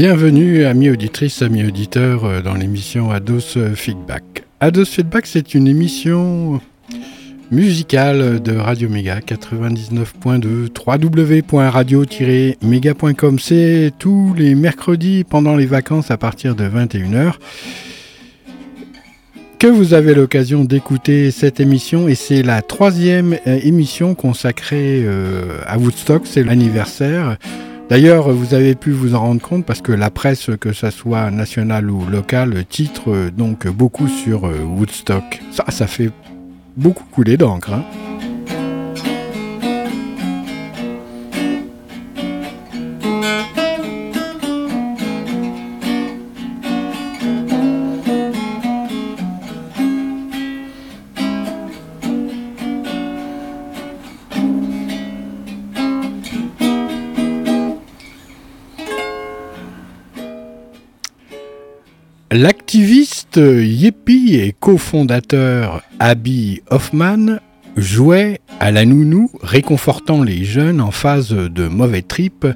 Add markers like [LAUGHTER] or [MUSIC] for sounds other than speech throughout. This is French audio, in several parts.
Bienvenue, amis auditrices, amis auditeurs, euh, dans l'émission Ados Feedback. Ados Feedback, c'est une émission musicale de Radio Méga 99.2 www.radio-méga.com. C'est tous les mercredis pendant les vacances à partir de 21h que vous avez l'occasion d'écouter cette émission et c'est la troisième euh, émission consacrée euh, à Woodstock, c'est l'anniversaire. D'ailleurs, vous avez pu vous en rendre compte parce que la presse, que ce soit nationale ou locale, titre donc beaucoup sur euh, Woodstock. Ça, ça fait beaucoup couler d'encre. Hein. L'activiste Yippie et cofondateur Abby Hoffman jouait à la nounou, réconfortant les jeunes en phase de mauvais trip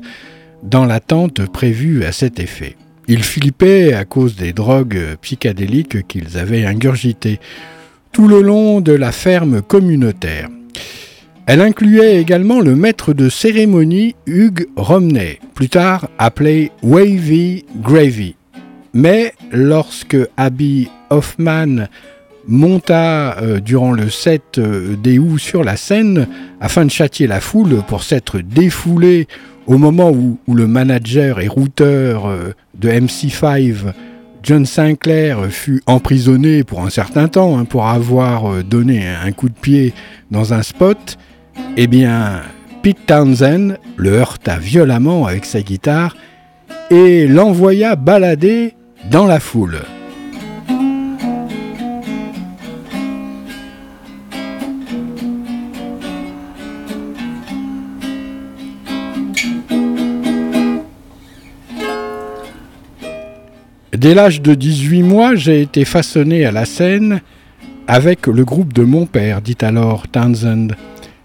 dans l'attente prévue à cet effet. Ils flippaient à cause des drogues psychédéliques qu'ils avaient ingurgitées tout le long de la ferme communautaire. Elle incluait également le maître de cérémonie Hugh Romney, plus tard appelé Wavy Gravy, mais lorsque Abby Hoffman monta euh, durant le set euh, des sur la scène afin de châtier la foule pour s'être défoulé au moment où, le manager et routeur euh, de MC5, John Sinclair, fut emprisonné pour un certain temps hein, pour avoir donné un coup de pied dans un spot, eh bien, Pete Townsend le heurta violemment avec sa guitare et l'envoya balader dans la foule. Dès l'âge de 18 mois, j'ai été façonné à la scène avec le groupe de mon père, dit alors Townsend.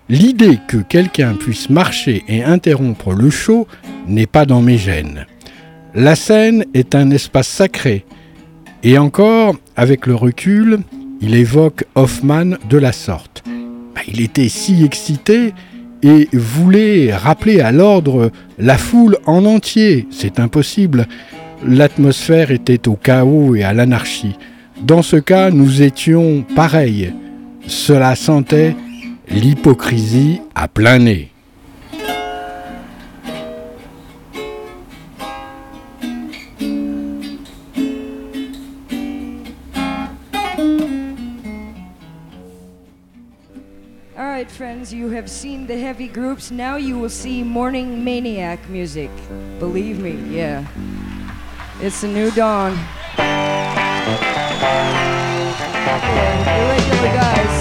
L'idée que quelqu'un puisse marcher et interrompre le show n'est pas dans mes gènes. La scène est un espace sacré. Et encore, avec le recul, il évoque Hoffman de la sorte. Bah, il était si excité et voulait rappeler à l'ordre la foule en entier. C'est impossible. L'atmosphère était au chaos et à l'anarchie. Dans ce cas, nous étions pareils. Cela sentait l'hypocrisie à plein nez. Friends, you have seen the heavy groups. Now you will see morning maniac music. Believe me, yeah. It's a new dawn. Yeah, guys.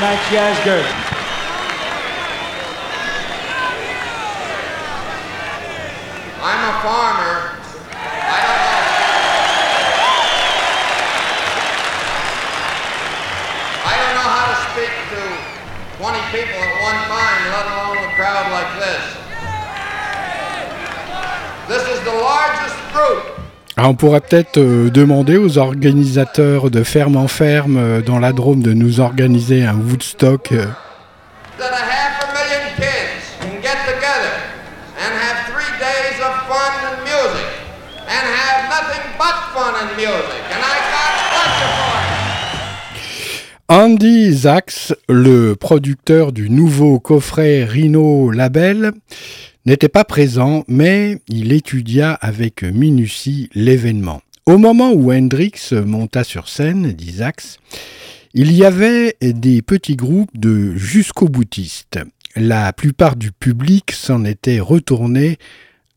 Max Yasgurt. I'm a farmer. I don't know. I don't know how to speak to 20 people at one time, let alone a crowd like this. This is the largest group Alors on pourrait peut-être euh, demander aux organisateurs de ferme en ferme euh, dans la Drôme de nous organiser un Woodstock. euh. Andy Zax, le producteur du nouveau coffret Rhino Label, n'était pas présent, mais il étudia avec minutie l'événement. Au moment où Hendrix monta sur scène, dit Zax, il y avait des petits groupes de jusqu'au boutistes. La plupart du public s'en était retourné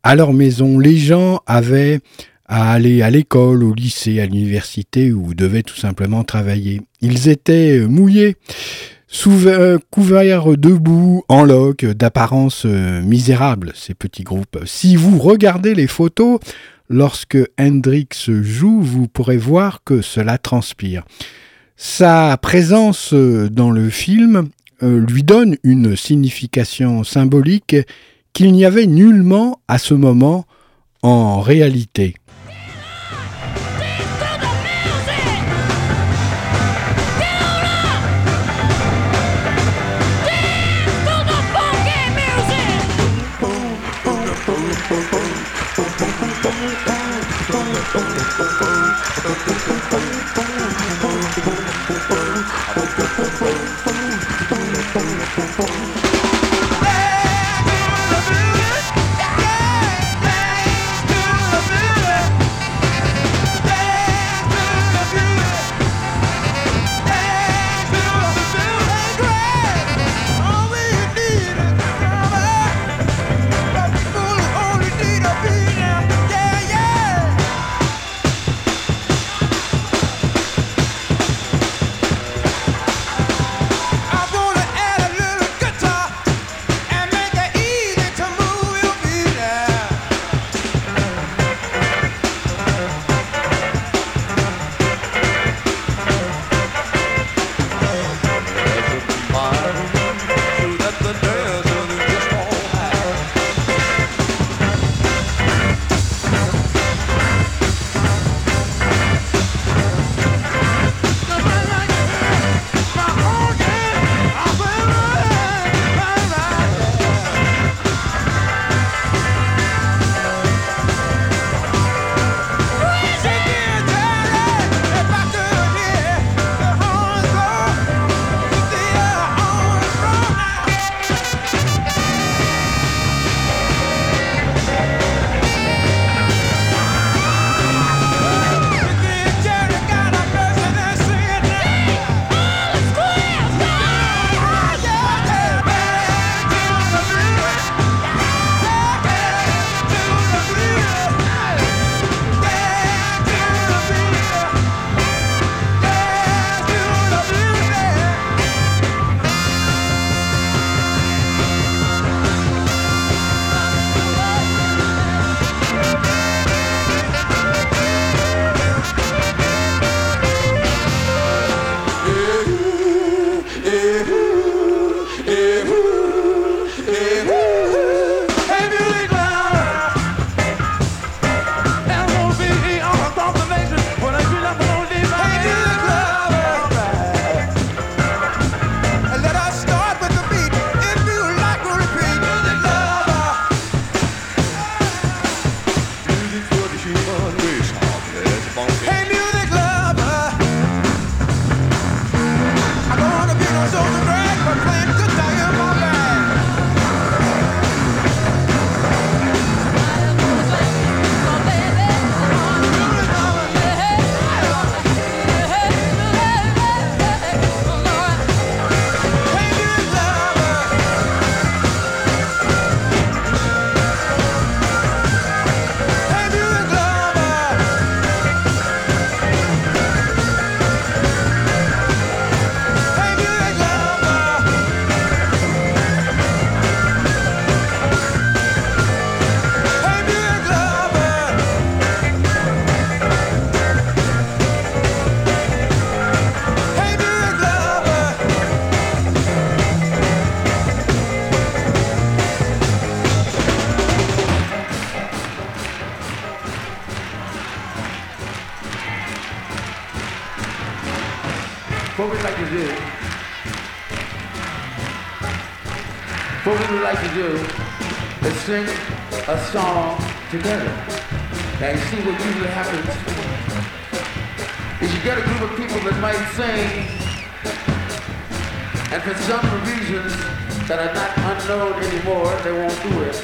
à leur maison. Les gens avaient à aller à l'école, au lycée, à l'université ou devaient tout simplement travailler. Ils étaient mouillés, sous- euh, couverts de boue, en loques, d'apparence euh, misérable, ces petits groupes. Si vous regardez les photos, lorsque Hendrix joue, vous pourrez voir que cela transpire. Sa présence euh, dans le film lui donne une signification symbolique qu'il n'y avait nullement à ce moment en réalité. Thank you. Like to do is sing a song together. Now you see what usually happens is you get a group of people that might sing and for some reasons that are not unknown anymore, they won't do it.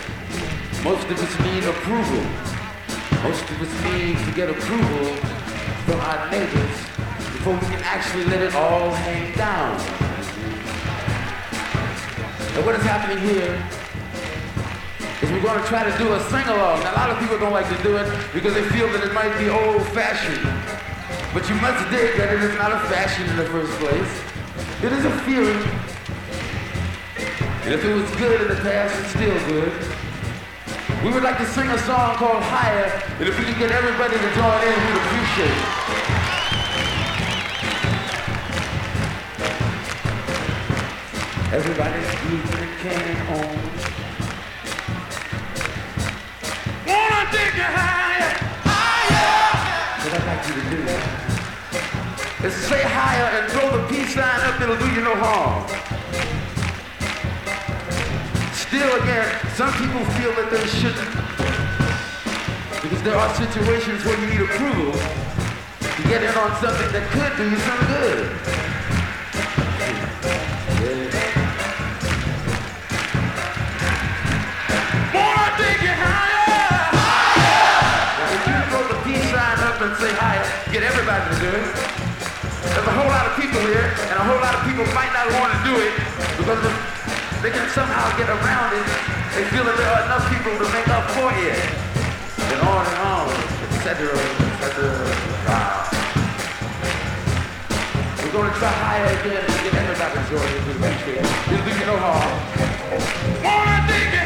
Most of us need approval. Most of us need to get approval from our neighbors before we can actually let it all hang down. And what is happening here is we're going to try to do a sing-along. Now, a lot of people don't like to do it because they feel that it might be old-fashioned. But you must dig that it is not a fashion in the first place. It is a feeling. And if it was good in the past, it's still good. We would like to sing a song called Higher, and if we could get everybody to join in, we'd appreciate it. Everybody's keeping a can on. Wanna you higher, higher. What I'd like you to do is say higher and throw the peace sign up. It'll do you no harm. Still, again, some people feel that they shouldn't. Because there are situations where you need approval to get in on something that could do you some good. There's a whole lot of people here, and a whole lot of people might not want to do it because they can somehow get around it. They feel that there are enough people to make up for it. And on and on, etc., etc. Wow. We're going to try higher again to get everybody to join in the country. It'll do you no harm. Wanna take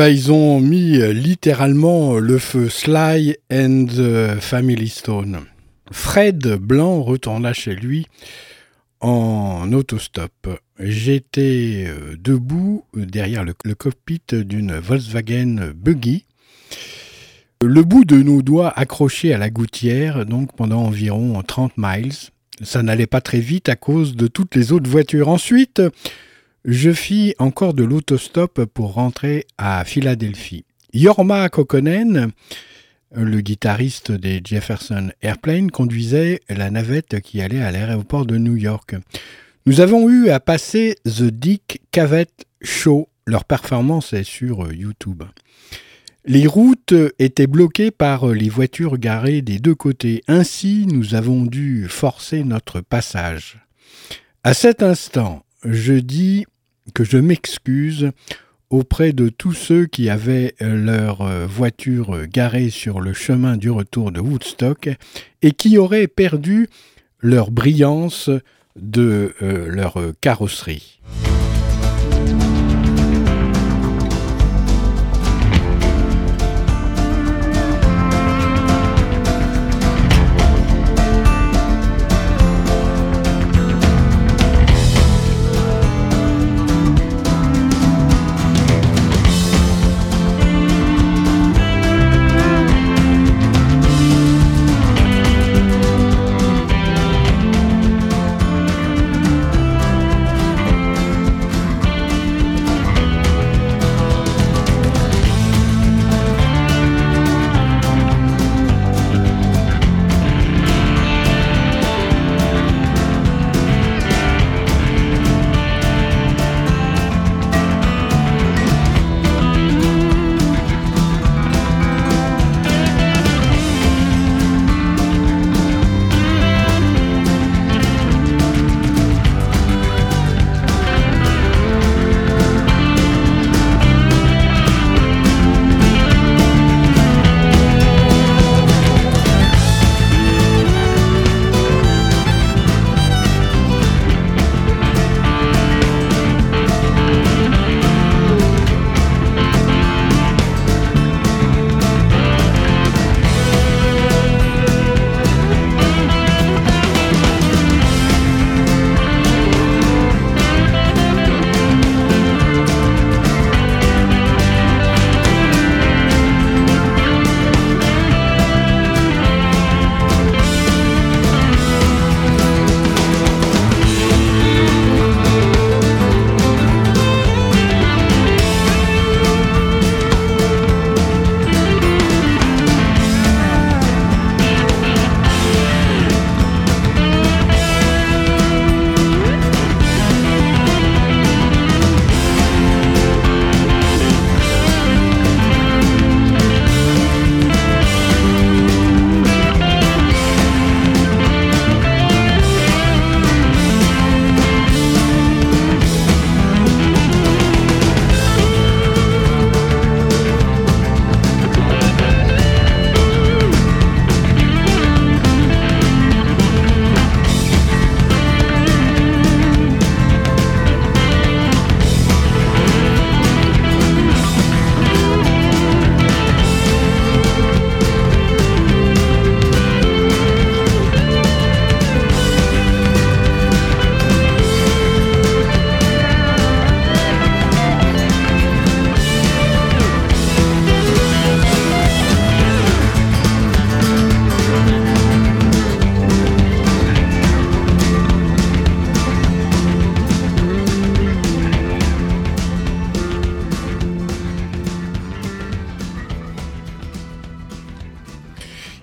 bah, ils ont mis euh, littéralement le feu Sly and Family Stone. Fred Blanc retourna chez lui en autostop. J'étais euh, debout derrière le, cockpit d'une Volkswagen Buggy, le bout de nos doigts accroché à la gouttière, donc pendant environ 30 miles. Ça n'allait pas très vite à cause de toutes les autres voitures. Ensuite, je fis encore de l'autostop pour rentrer à Philadelphie. Yorma Kokonen, le guitariste des Jefferson Airplane, conduisait la navette qui allait à l'aéroport de New York. Nous avons eu à passer The Dick Cavett Show. Leur performance est sur YouTube. Les routes étaient bloquées par les voitures garées des deux côtés. Ainsi, nous avons dû forcer notre passage. À cet instant, je dis que je m'excuse auprès de tous ceux qui avaient leur voiture garée sur le chemin du retour de Woodstock et qui auraient perdu leur brillance de euh, leur carrosserie.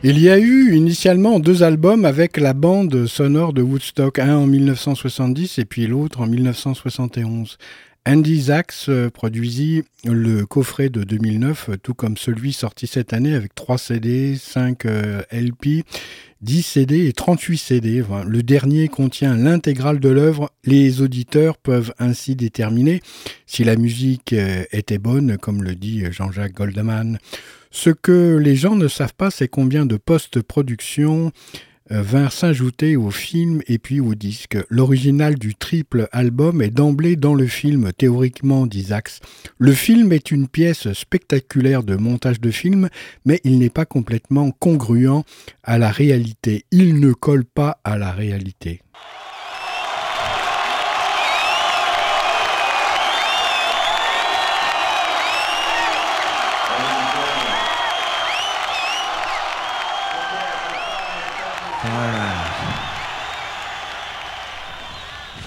Il y a eu initialement deux albums avec la bande sonore de Woodstock, un en 1970 et puis l'autre en 1971. Andy Zax euh, produisit le coffret de 2009, tout comme celui sorti cette année avec 3 CD, 5 LP, 10 CD et 38 CD. Le dernier contient l'intégrale de l'œuvre. Les auditeurs peuvent ainsi déterminer si la musique euh, était bonne, comme le dit Jean-Jacques Goldman. Ce que les gens ne savent pas, c'est combien de post-production euh, vinrent s'ajouter au film et puis au disque. L'original du triple album est d'emblée dans le film, théoriquement d'Isaacs. Le film est une pièce spectaculaire de montage de film, mais il n'est pas complètement congruent à la réalité. Il ne colle pas à la réalité.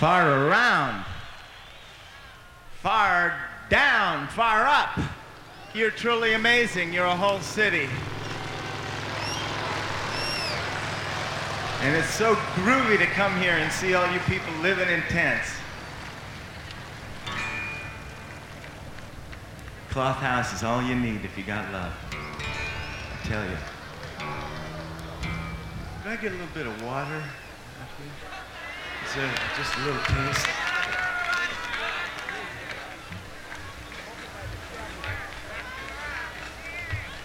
Far around. Far down. Far up. You're truly amazing. You're a whole city. And it's so groovy to come here and see all you people living in tents. Cloth house is all you need if you got love. I tell you. Can I get a little bit of water? There just a little taste?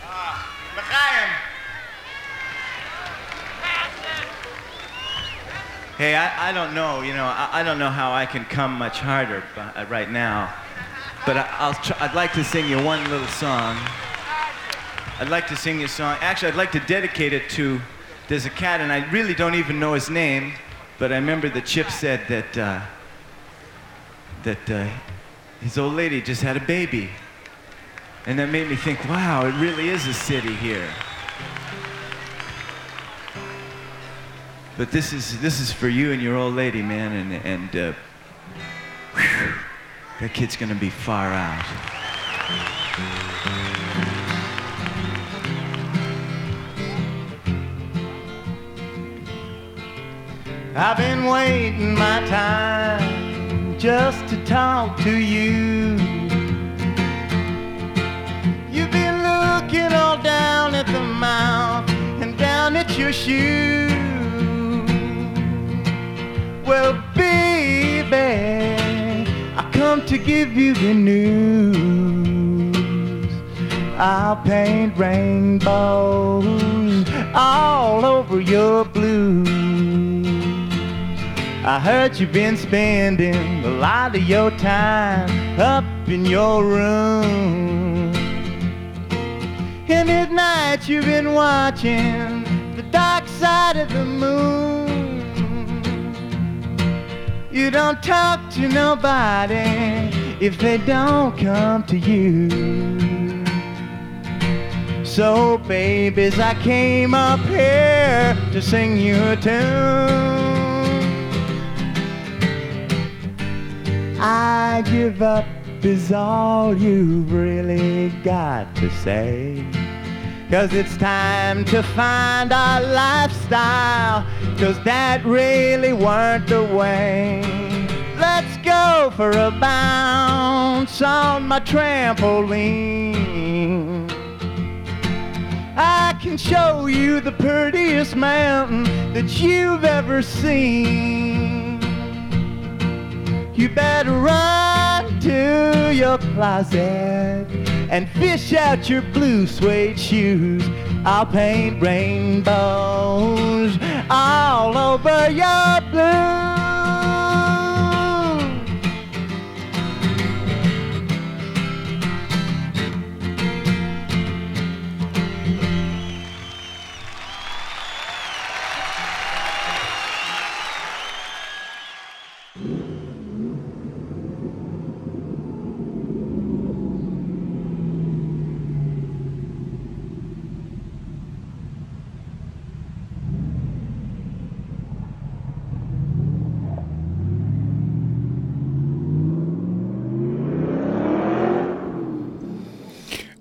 Ah, Hey, I, I don't know, you know, I, I don't know how I can come much harder uh, right now, but I, I'll try, I'd like to sing you one little song. I'd like to sing you a song. Actually, I'd like to dedicate it to there's a cat, and I really don't even know his name, but I remember the Chip said that uh, that uh, his old lady just had a baby, and that made me think, wow, it really is a city here. But this is this is for you and your old lady, man, and and uh, whew, that kid's gonna be far out. I've been waiting my time just to talk to you. You've been looking all down at the mouth and down at your shoe. Well, baby, I come to give you the news. I'll paint rainbows all over your blues. I heard you've been spending a lot of your time up in your room. And at night you've been watching the dark side of the moon. You don't talk to nobody if they don't come to you. So, babies, I came up here to sing you a tune. I give up is all you've really got to say. Cause it's time to find our lifestyle, cause that really weren't the way. Let's go for a bounce on my trampoline. I can show you the prettiest mountain that you've ever seen. You better run to your closet and fish out your blue suede shoes. I'll paint rainbows all over your blue.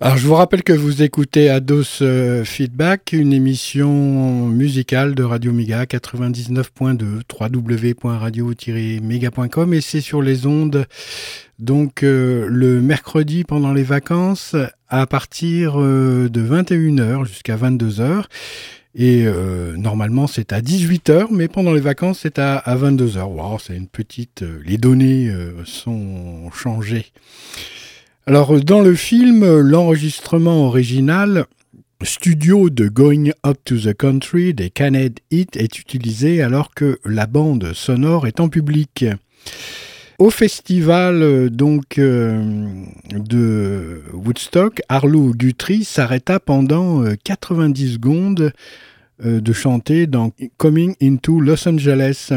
Alors je vous rappelle que vous écoutez Ados euh, Feedback, une émission musicale de Radio Méga 99.2 www.radio-méga.com et c'est sur les ondes donc euh, le mercredi pendant les vacances à partir euh, de 21h jusqu'à 22h. Et normalement c'est à 18h, mais pendant les vacances c'est à, 22h. Wow, c'est une petite... les données sont changées. Alors dans le film, l'enregistrement original studio de Going Up to the Country des Caned Hit est utilisé alors que la bande sonore est en public. Au festival euh, donc euh, de Woodstock, Arlo Guthrie s'arrêta pendant 90 euh, secondes de chanter dans Coming into Los Angeles.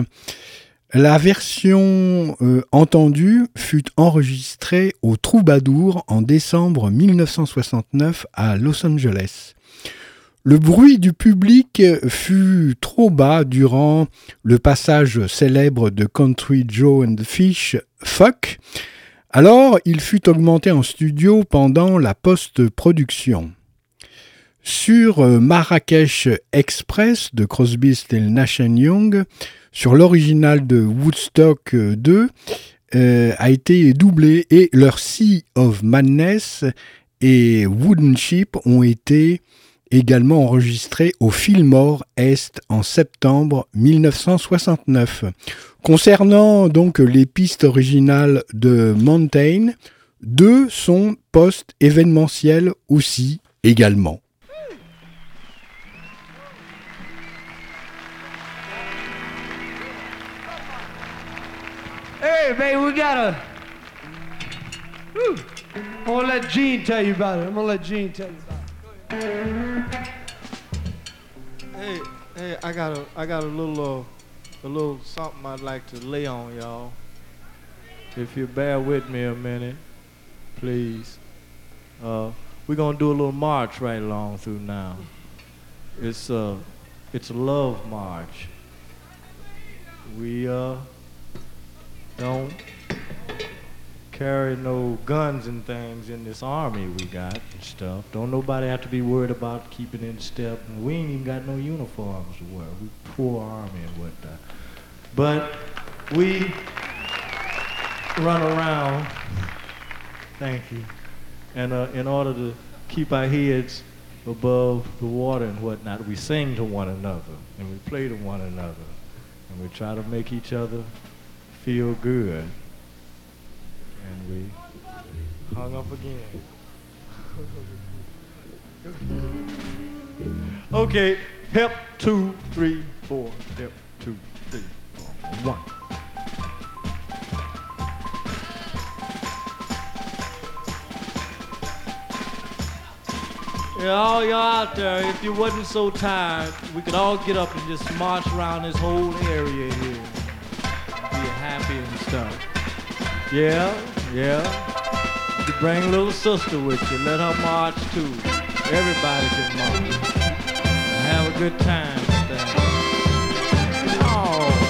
La version entendue fut enregistrée au Troubadour en décembre 1969 à Los Angeles. Le bruit du public fut trop bas durant le passage célèbre de Country Joe and the Fish, Fuck. Alors, il fut augmenté en studio pendant la post-production. Sur Marrakech Express de Crosby, Still Nash Young, sur l'original de Woodstock 2, euh, a été doublé et leur Sea of Madness et Wooden Ship ont été également enregistré au Fillmore Est en septembre 1969. Concernant donc les pistes originales de Mountain, deux sont post-événementielles aussi également. Hey, baby, we got a. I'm gonna let Gene tell you about it. I'm gonna let Gene tell you about it. Hey, hey, I got a, I got a little, uh, a little something I'd like to lay on y'all. If you bear with me a minute, please. Uh, we're gonna do a little march right along through now. It's uh, it's a love march. We uh, don't carry no guns and things in this army we got and stuff. Don't nobody have to be worried about keeping in step. We ain't even got no uniforms to wear. We poor army and whatnot. But we run around. Thank you. And uh, in order to keep our heads above the water and whatnot, we sing to one another and we play to one another and we try to make each other feel good and we hung up again. [LAUGHS] okay, hip, two, three, four, hip, two, three, four, one. Yeah, all y'all out there, if you wasn't so tired, we could all get up and just march around this whole area here. And stuff. Yeah, yeah. You bring little sister with you. Let her march too. Everybody can march. Have a good time. Oh,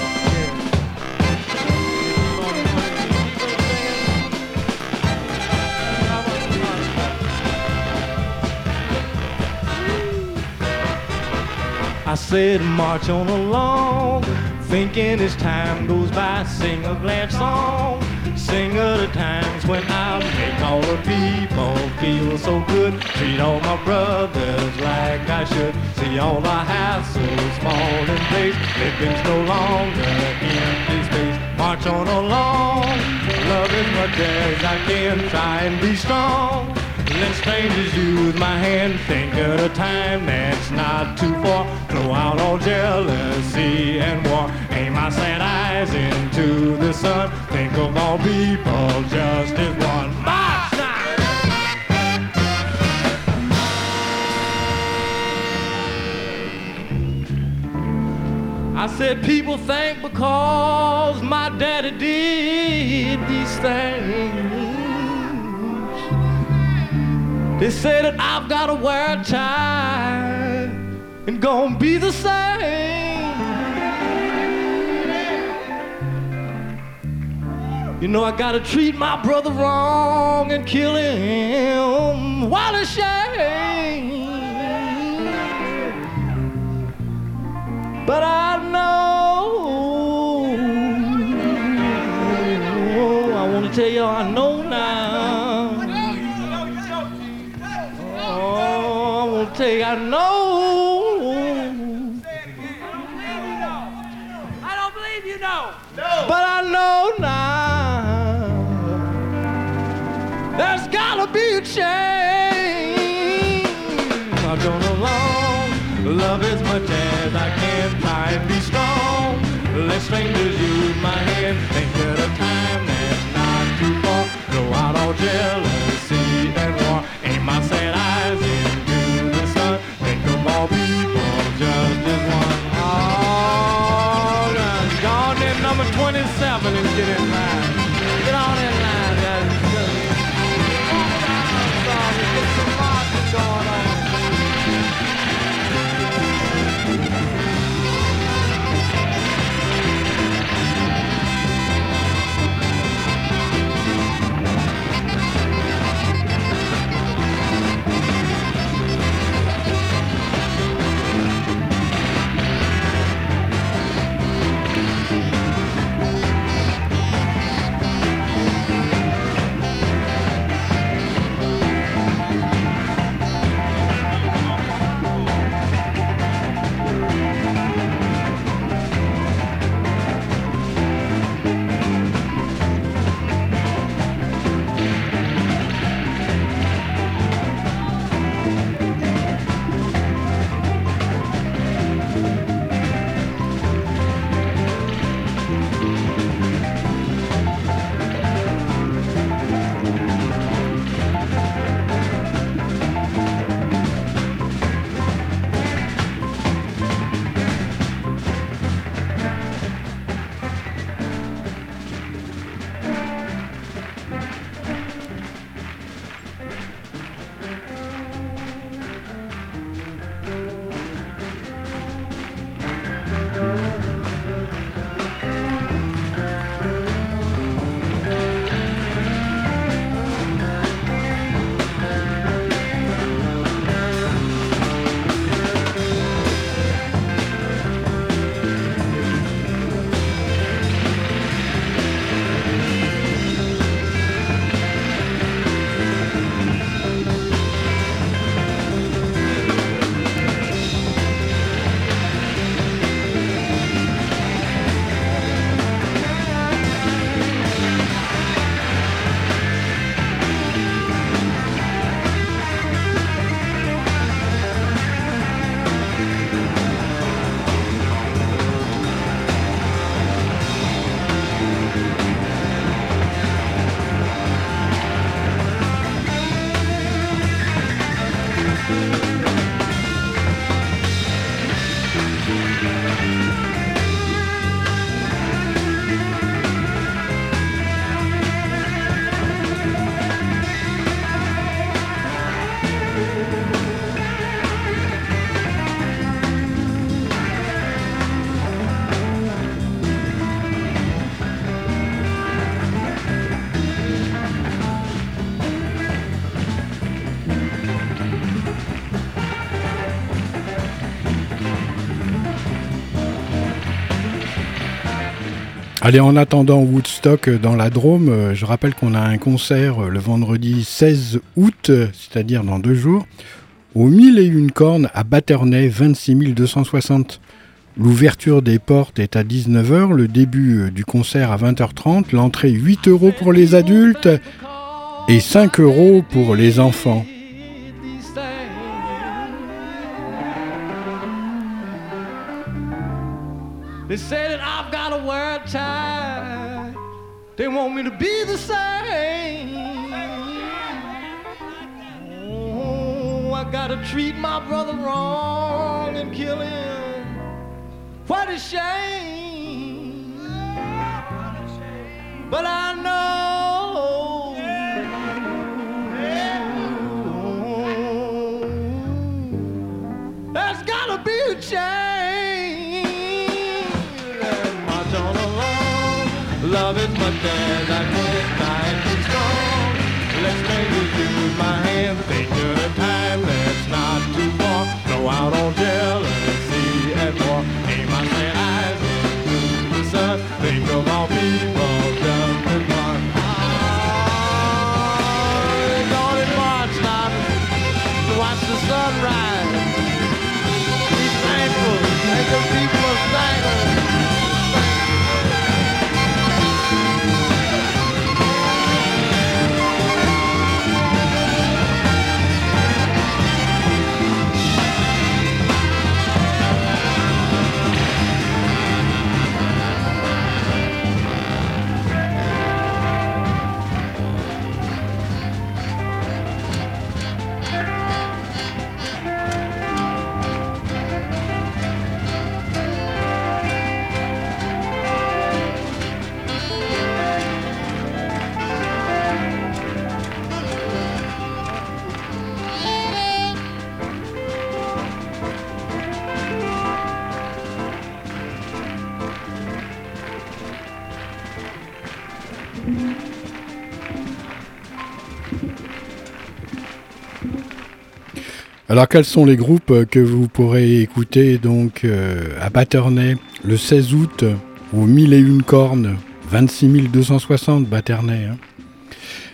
I said march on along, thinking as time goes by, sing a glad song sing of the times when I make all the people feel so good. Treat all my brothers like I should. See all the hassles fall in place. Living's no longer empty space. March on along, love as much as I can. Try and be strong. Let strangers use my hand. Think of a time that's not too far. Out all jealousy and war. Aim my sad eyes into the sun. Think of all people just as one. I said people think because my daddy did these things they say that I've got to wear a tie and gonna be the same. You know I gotta treat my brother wrong and kill him while it's shame. But I know, I wanna tell you I know now. say I know. I But I know now. There's gotta be a change. I don't know love as much as I can. Try and be strong. Let strangers use my hand. Think at a time that's not too far. Go out all jealousy and war. My sad eyes Allez, en attendant Woodstock dans la Drôme, euh, je rappelle qu'on a un concert euh, le vendredi 16 août, euh, c'est-à-dire dans deux jours, au 1000 et une cornes à Batternay, 26 260. L'ouverture des portes est à 19h, le début du concert à 20h30, l'entrée 8 euros pour les adultes et 5 euros pour les enfants. They say that I've got a a tie. They want me to be the same. Oh, I gotta treat my brother wrong and kill him. What a shame. But I know. Love is much as I Alors quels sont les groupes que vous pourrez écouter donc euh, à Batternay le 16 août au 1001 cornes 26 260 Batternay hein.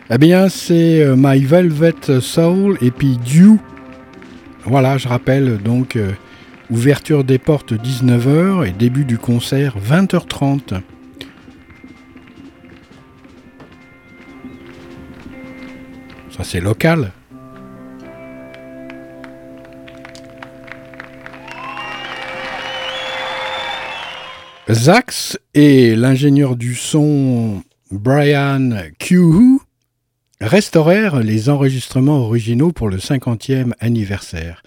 Eh bien c'est euh, My Velvet Soul et puis Dew. Voilà, je rappelle donc euh, ouverture des portes 19h et début du concert 20h30. Ça c'est local. Zax et l'ingénieur du son Brian Q restaurèrent les enregistrements originaux pour le 50e anniversaire.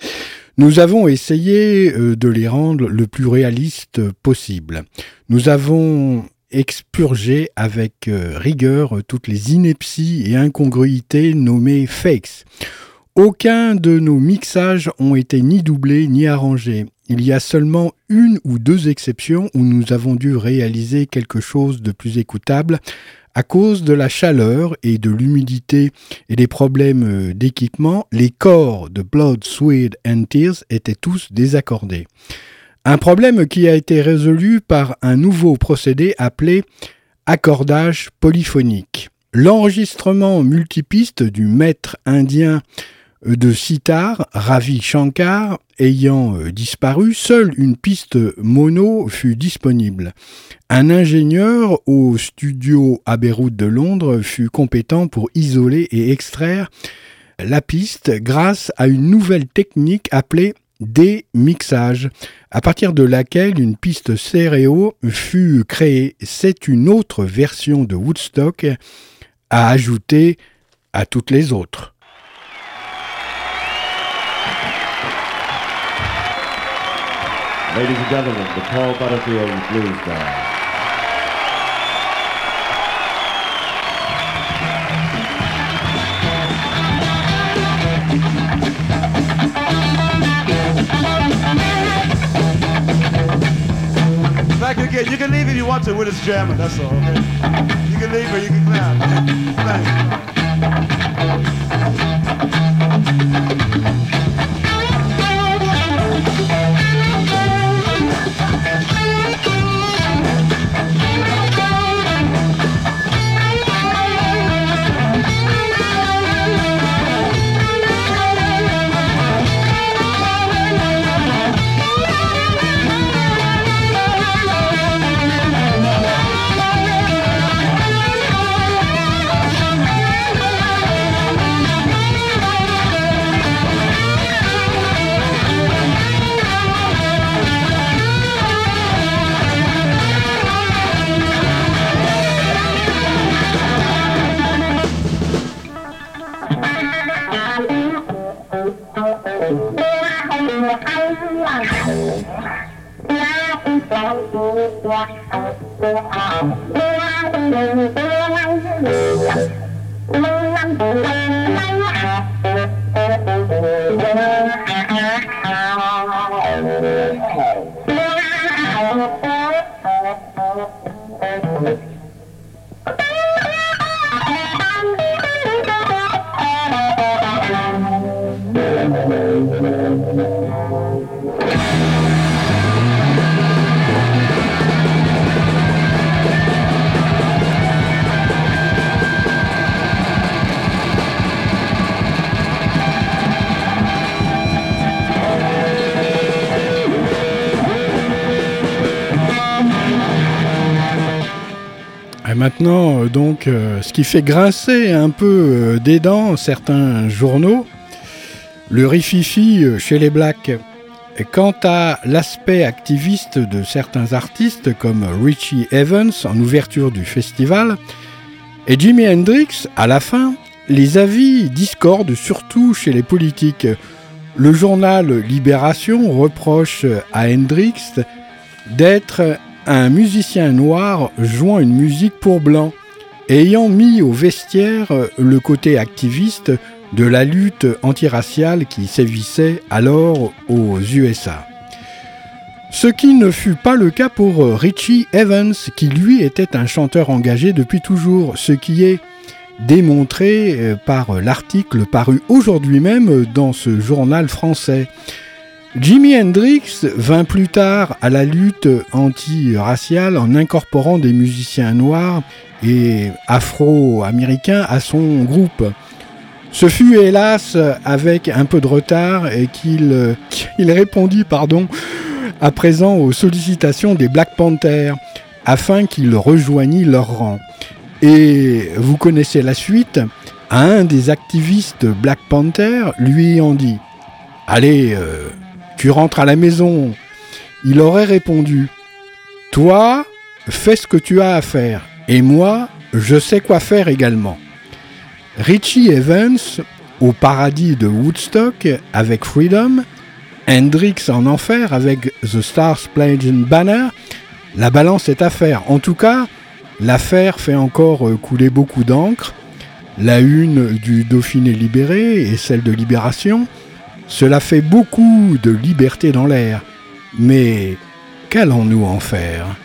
Nous avons essayé euh, de les rendre le plus réaliste possible. Nous avons expurgé avec euh, rigueur toutes les inepties et incongruités nommées fakes. Aucun de nos mixages ont été ni doublés ni arrangés. Il y a seulement une ou deux exceptions où nous avons dû réaliser quelque chose de plus écoutable à cause de la chaleur et de l'humidité et des problèmes euh, d'équipement, les corps de Blood, Sweat and Tears étaient tous désaccordés. Un problème qui a été résolu par un nouveau procédé appelé accordage polyphonique. L'enregistrement multipiste du maître indien de sitar, Ravi Shankar, ayant euh, disparu, seule une piste mono fut disponible. Un ingénieur au studio Abbey Road de Londres fut compétent pour isoler et extraire la piste grâce à une nouvelle technique appelée démixage, à partir de laquelle une piste stéréo fut créée. C'est une autre version de Woodstock à ajouter à toutes les autres. Ladies and gentlemen, the Paul Butterfield Blues Band. Back again. You can leave if you want to. We're just jamming. That's all. Okay? You can leave or you can clap. Thanks. Euh, ce qui fait grincer un peu euh, des dents certains journaux, le rififi chez les Blacks. Quant à l'aspect activiste de certains artistes comme Richie Evans en ouverture du festival et Jimi Hendrix à la fin, les avis discordent surtout chez les politiques. Le journal Libération reproche à Hendrix d'être un musicien noir jouant une musique pour blanc, ayant mis au vestiaire le côté activiste de la lutte antiraciale qui sévissait alors aux USA. Ce qui ne fut pas le cas pour euh, Richie Evans, qui lui était un chanteur engagé depuis toujours, ce qui est démontré euh, par l'article paru aujourd'hui même dans ce journal français. Jimi Hendrix vint plus tard à la lutte anti-raciale en incorporant des musiciens noirs et afro-américains à son groupe. Ce fut hélas avec un peu de retard et qu'il [LAUGHS] répondit pardon, à présent aux sollicitations des Black Panthers afin qu'il rejoignît leur rang. Et vous connaissez la suite, un des activistes Black Panther lui ayant dit Allez, euh, tu rentres à la maison. Il aurait répondu Toi, fais ce que tu as à faire, et moi, je sais quoi faire également. Richie Evans au paradis de Woodstock avec Freedom, Hendrix en enfer avec The Star Splendid Banner, la balance est à faire. En tout cas, l'affaire fait encore couler beaucoup d'encre. La une du Dauphiné libéré et celle de Libération, cela fait beaucoup de liberté dans l'air. Mais qu'allons-nous en faire?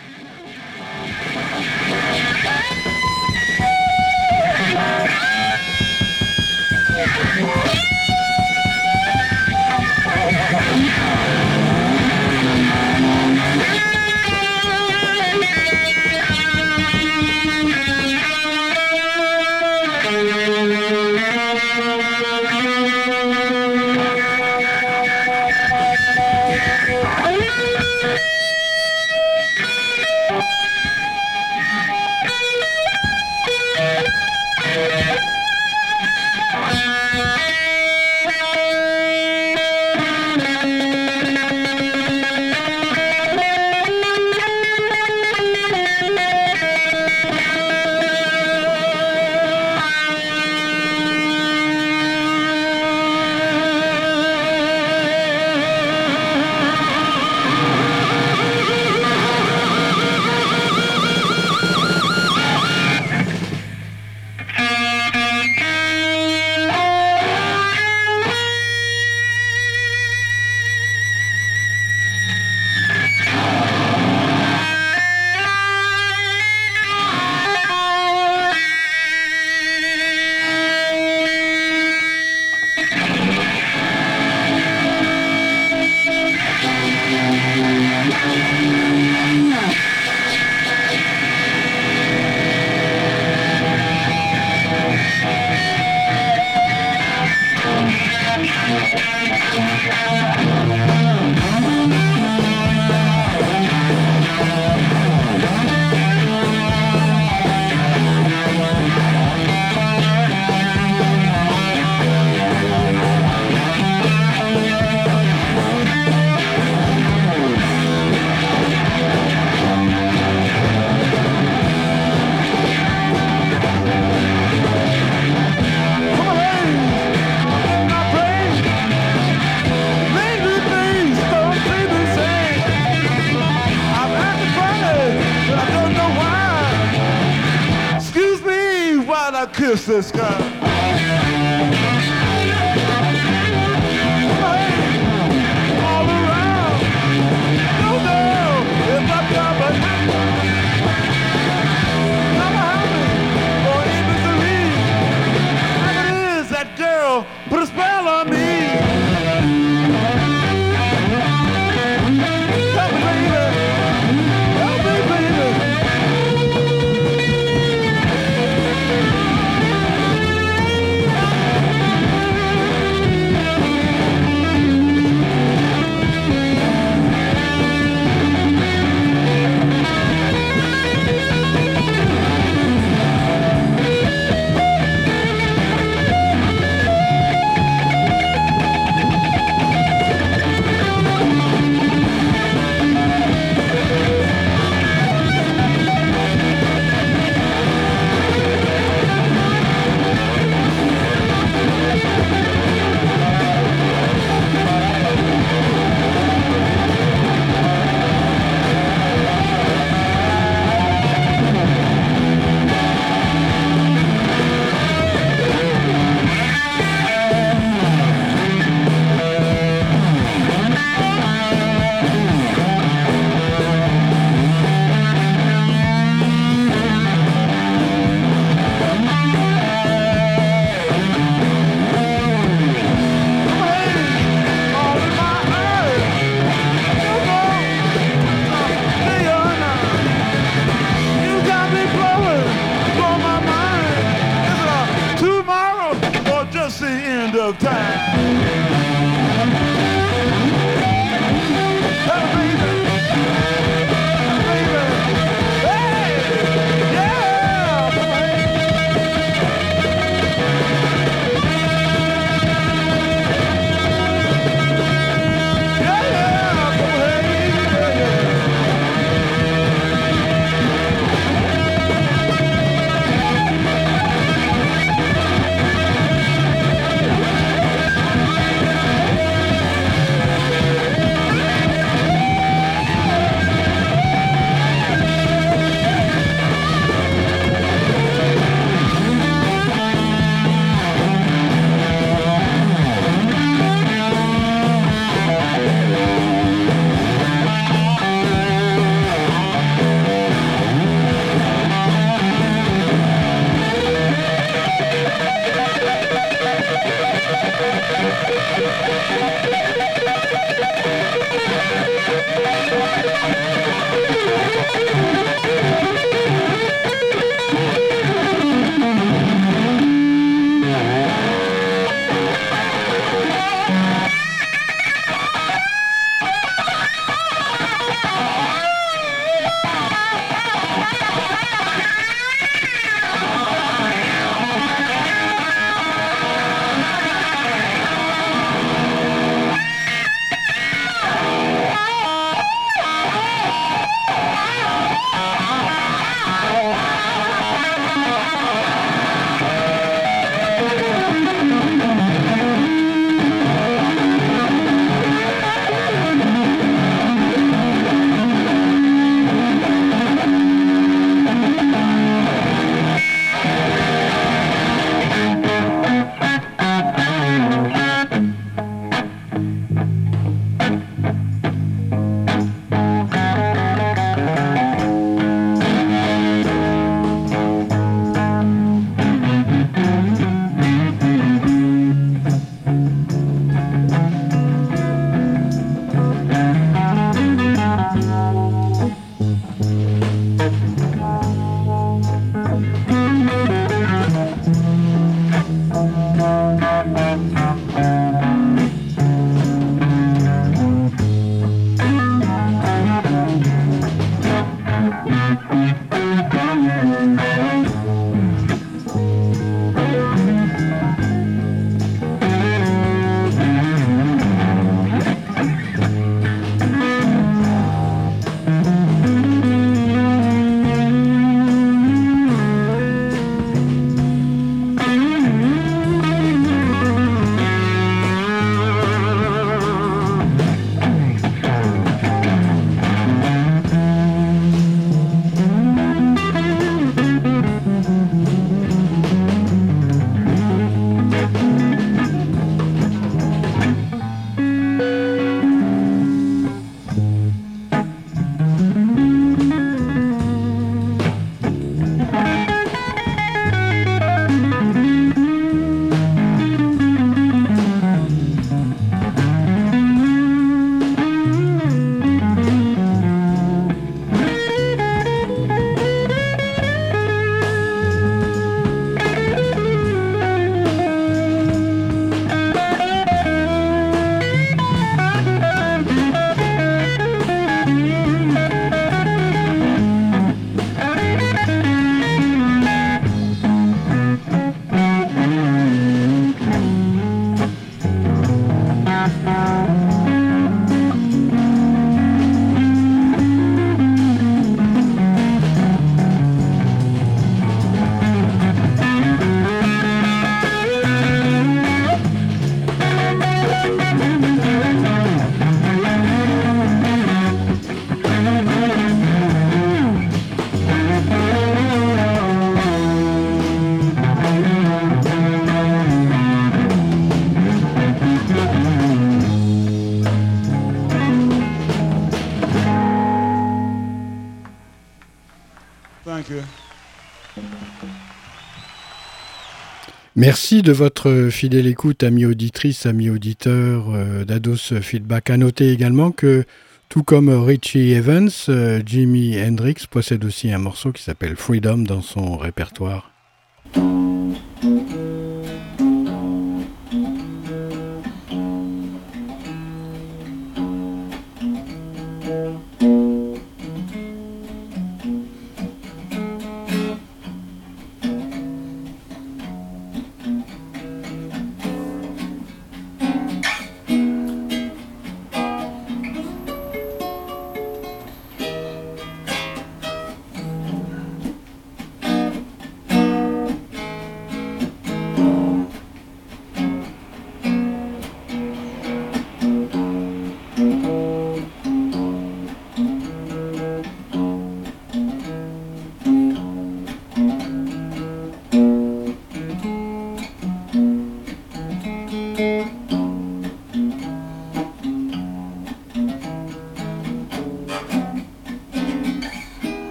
Merci de votre fidèle écoute, amis auditrices, amis auditeurs euh, d'Ados Feedback. À noter également que, tout comme Richie Evans, euh, Jimi Hendrix possède aussi un morceau qui s'appelle Freedom dans son répertoire.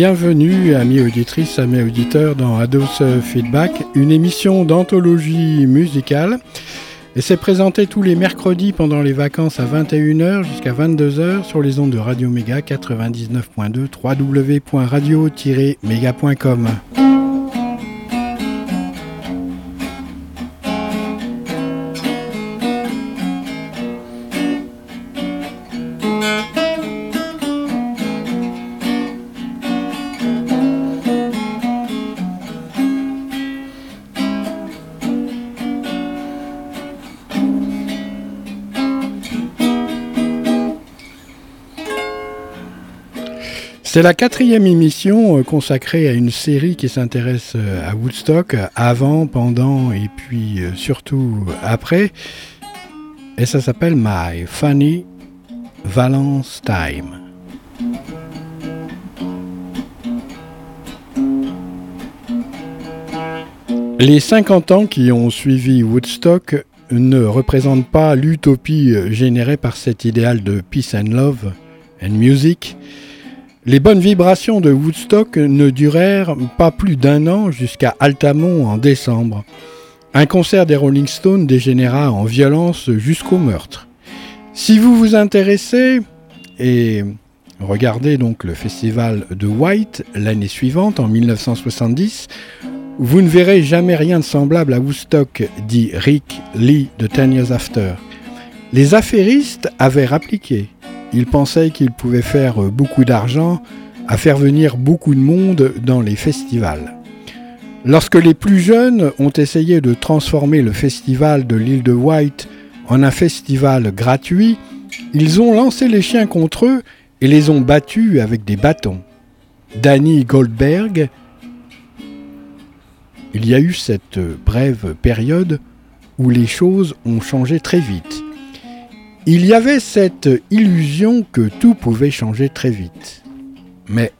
Bienvenue, amis auditrices, amis auditeurs, dans Ados Feedback, une émission d'anthologie musicale. Et c'est présenté tous les mercredis pendant les vacances à 21h jusqu'à 22h sur les ondes de Radio Méga 99.2 www.radio-méga.com. C'est la quatrième émission euh, consacrée à une série qui s'intéresse euh, à Woodstock avant, pendant et puis euh, surtout après. Et ça s'appelle My Funny Valence Time. Les 50 ans qui ont suivi Woodstock ne représentent pas l'utopie générée par cet idéal de peace and love and music les bonnes vibrations de Woodstock ne durèrent pas plus d'un an jusqu'à Altamont en décembre. Un concert des Rolling Stones dégénéra en violence jusqu'au meurtre. Si vous vous intéressez et regardez donc le festival de White l'année suivante, en 1970, vous ne verrez jamais rien de semblable à Woodstock, dit Rick Lee de Ten Years After. Les affairistes avaient rappliqué. Il pensait qu'il pouvait faire beaucoup d'argent à faire venir beaucoup de monde dans les festivals. Lorsque les plus jeunes ont essayé de transformer le festival de l'île de White en un festival gratuit, ils ont lancé les chiens contre eux et les ont battus avec des bâtons. Danny Goldberg, il y a eu cette brève période où les choses ont changé très vite. Il y avait cette illusion que tout pouvait changer très vite. Mais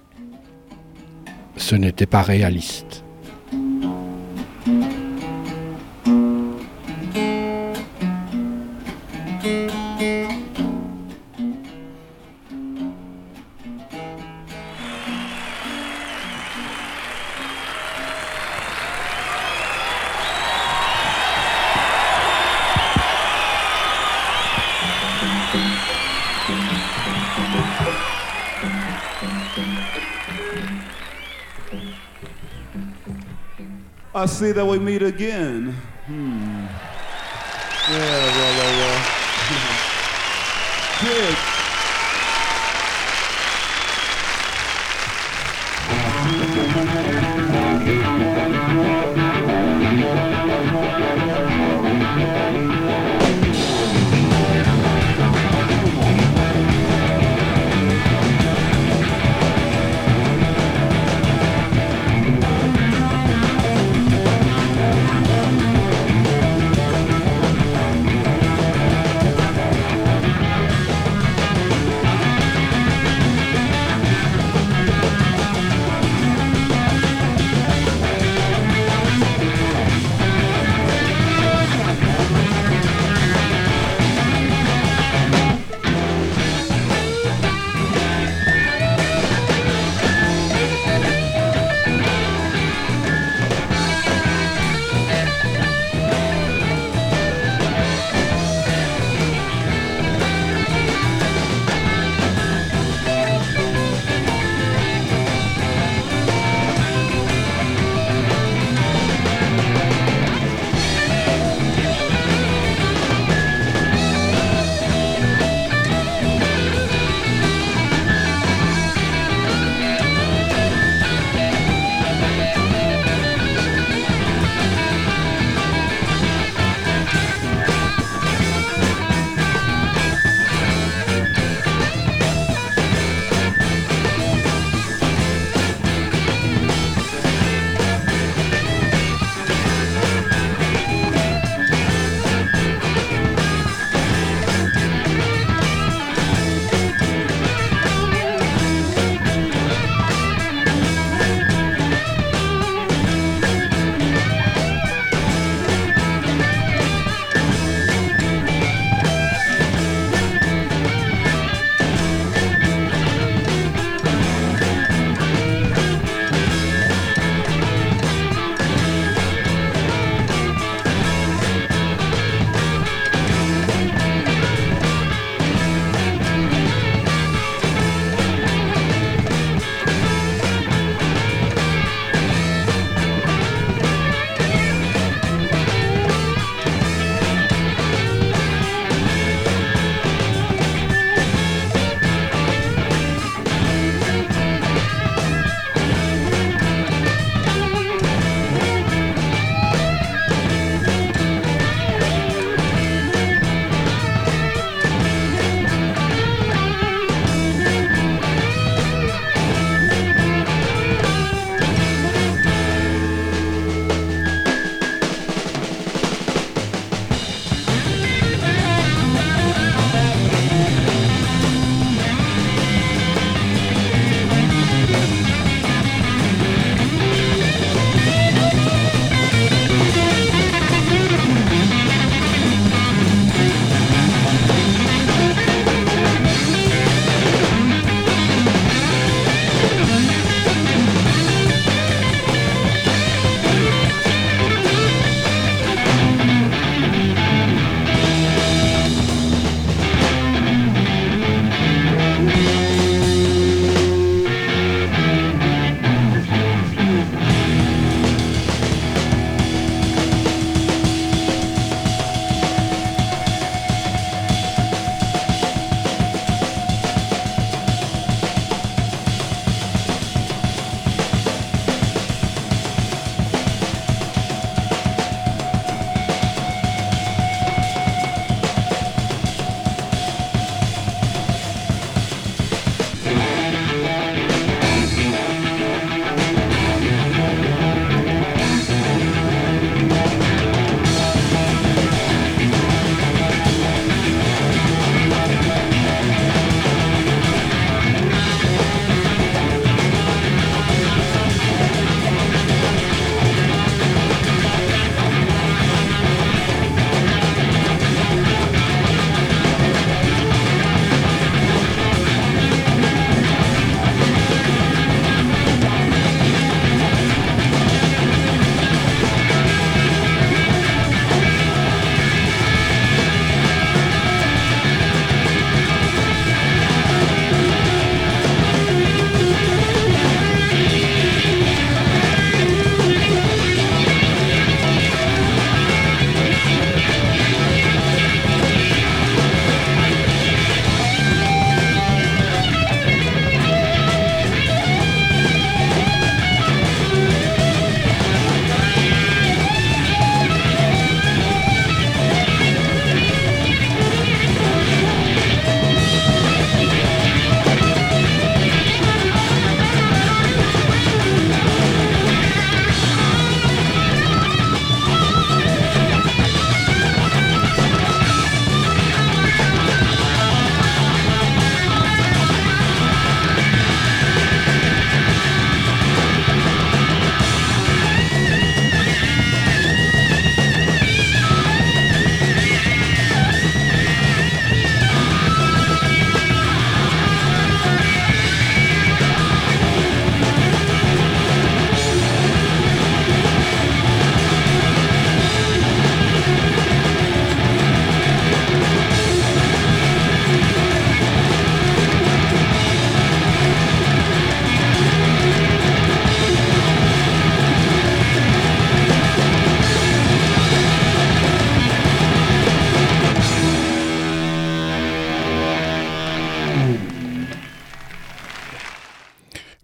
ce n'était pas réaliste. I see that we meet again. Hmm. Yeah, well, well, well. Good.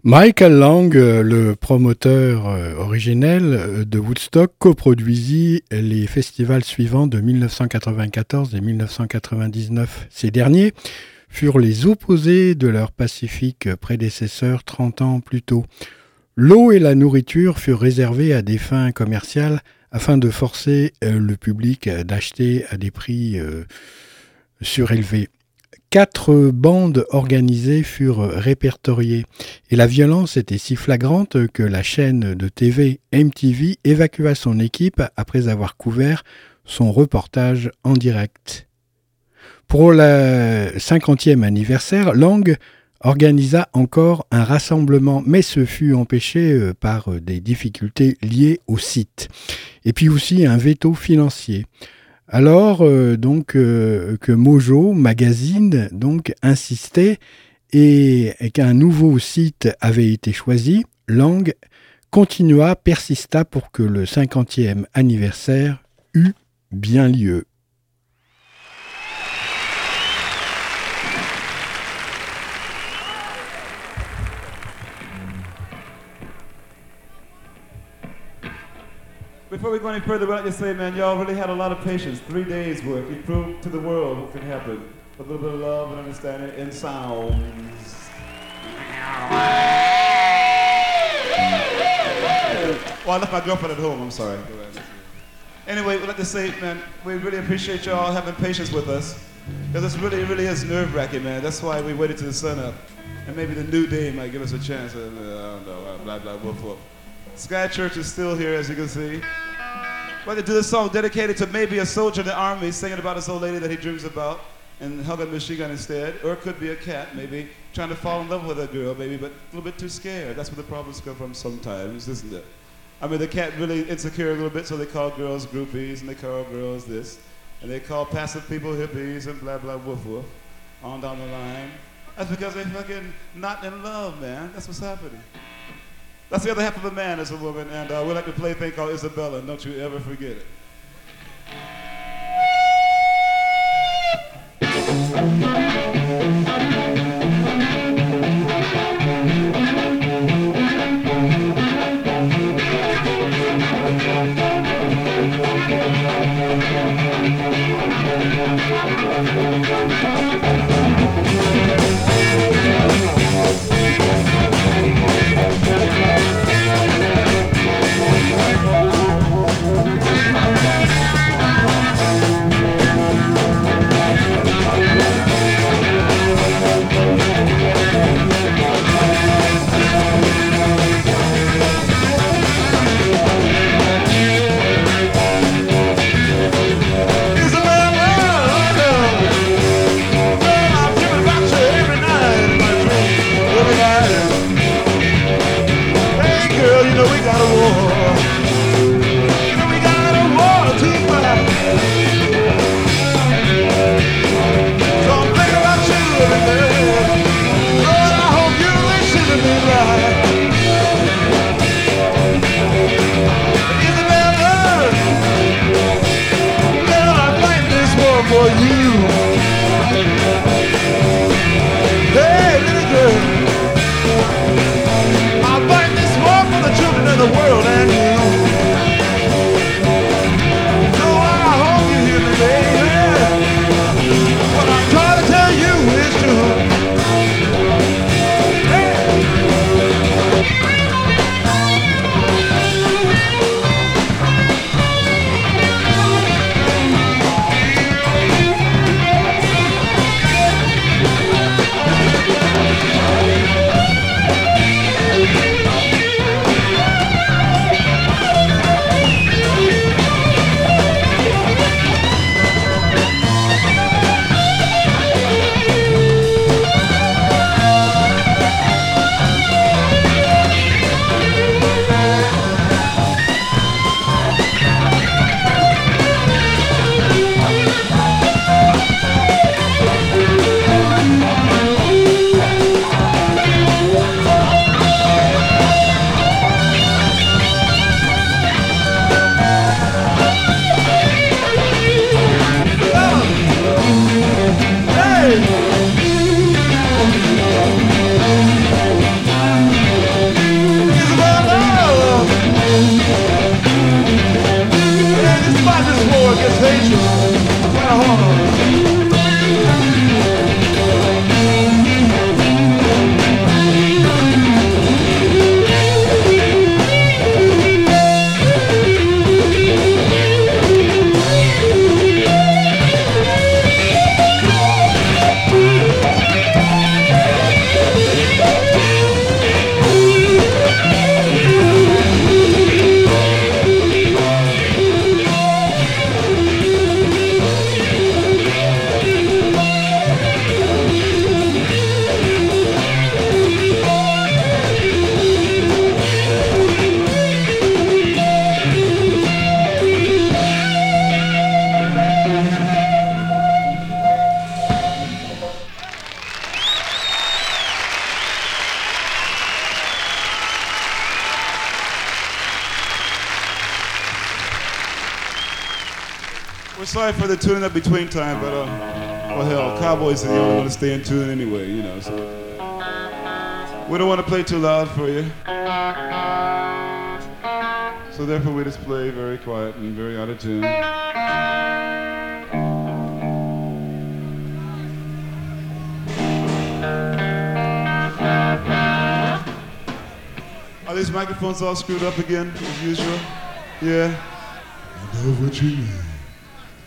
Michael Lang, euh, le promoteur euh, originel euh, de Woodstock, coproduisit les festivals suivants de 1994 et 1999. Ces derniers furent les opposés de leurs pacifiques prédécesseurs 30 ans plus tôt. L'eau et la nourriture furent réservées à des fins commerciales afin de forcer le public d'acheter à des prix surélevés quatre bandes organisées furent répertoriées et la violence était si flagrante que la chaîne de TV MTV évacua son équipe après avoir couvert son reportage en direct. Pour le 50e anniversaire, Lang organisa encore un rassemblement, mais ce fut empêché euh, par des difficultés liées au site, et puis aussi un veto financier. Alors euh, donc euh, que Mojo Magazine donc insistait et, qu'un nouveau site avait été choisi, Lang continua, persista pour que le 50e anniversaire eût bien lieu. Before we go any further, we'd like say, man, y'all really had a lot of patience. Three days worth. You proved to the world what can happen. A little bit of love and understanding and sounds. Well, I left my girlfriend at home. I'm sorry. Anyway, we'd like to say, man, we really appreciate y'all having patience with us. Because this really, really is nerve-wracking, man. That's why we waited to the sun up. And maybe the new day might give us a chance. Uh, I don't know, blah, blah, woof, woof. Sky Church is still here, as you can see. We're going to do this song dedicated to maybe a soldier in the army singing about this old lady that he dreams about and hug a machine gun instead. Or it could be a cat, maybe trying to fall in love with a girl, maybe, but a little bit too scared. That's where the problems come from sometimes, isn't it? I mean, the cat really insecure a little bit, so they call girls groupies and they call girls this. And they call passive people hippies and blah, blah, woof, woof, on down the line. That's because they fucking not in love, man. That's what's happening. That's the other half of a man is a woman, and uh, we like to play a thing called Isabella, and don't you ever forget it. Stay in tune anyway, you know. So we don't want to play too loud for you. So therefore, we just play very quiet and very out of tune. Are these microphones all screwed up again, as usual? Yeah. I know what you mean.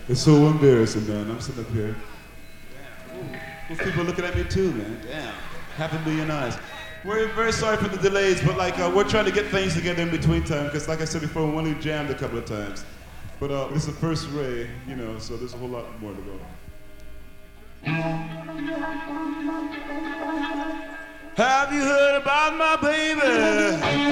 It's so embarrassing, man. I'm sitting up here. Well, people looking at me too, man. Damn. Half a million eyes. We're very sorry for the delays, but like uh, we're trying to get things together in between time because, like I said before, we only jammed a couple of times. But uh, this is the first ray, you know, so there's a whole lot more to go. Have you heard about my baby?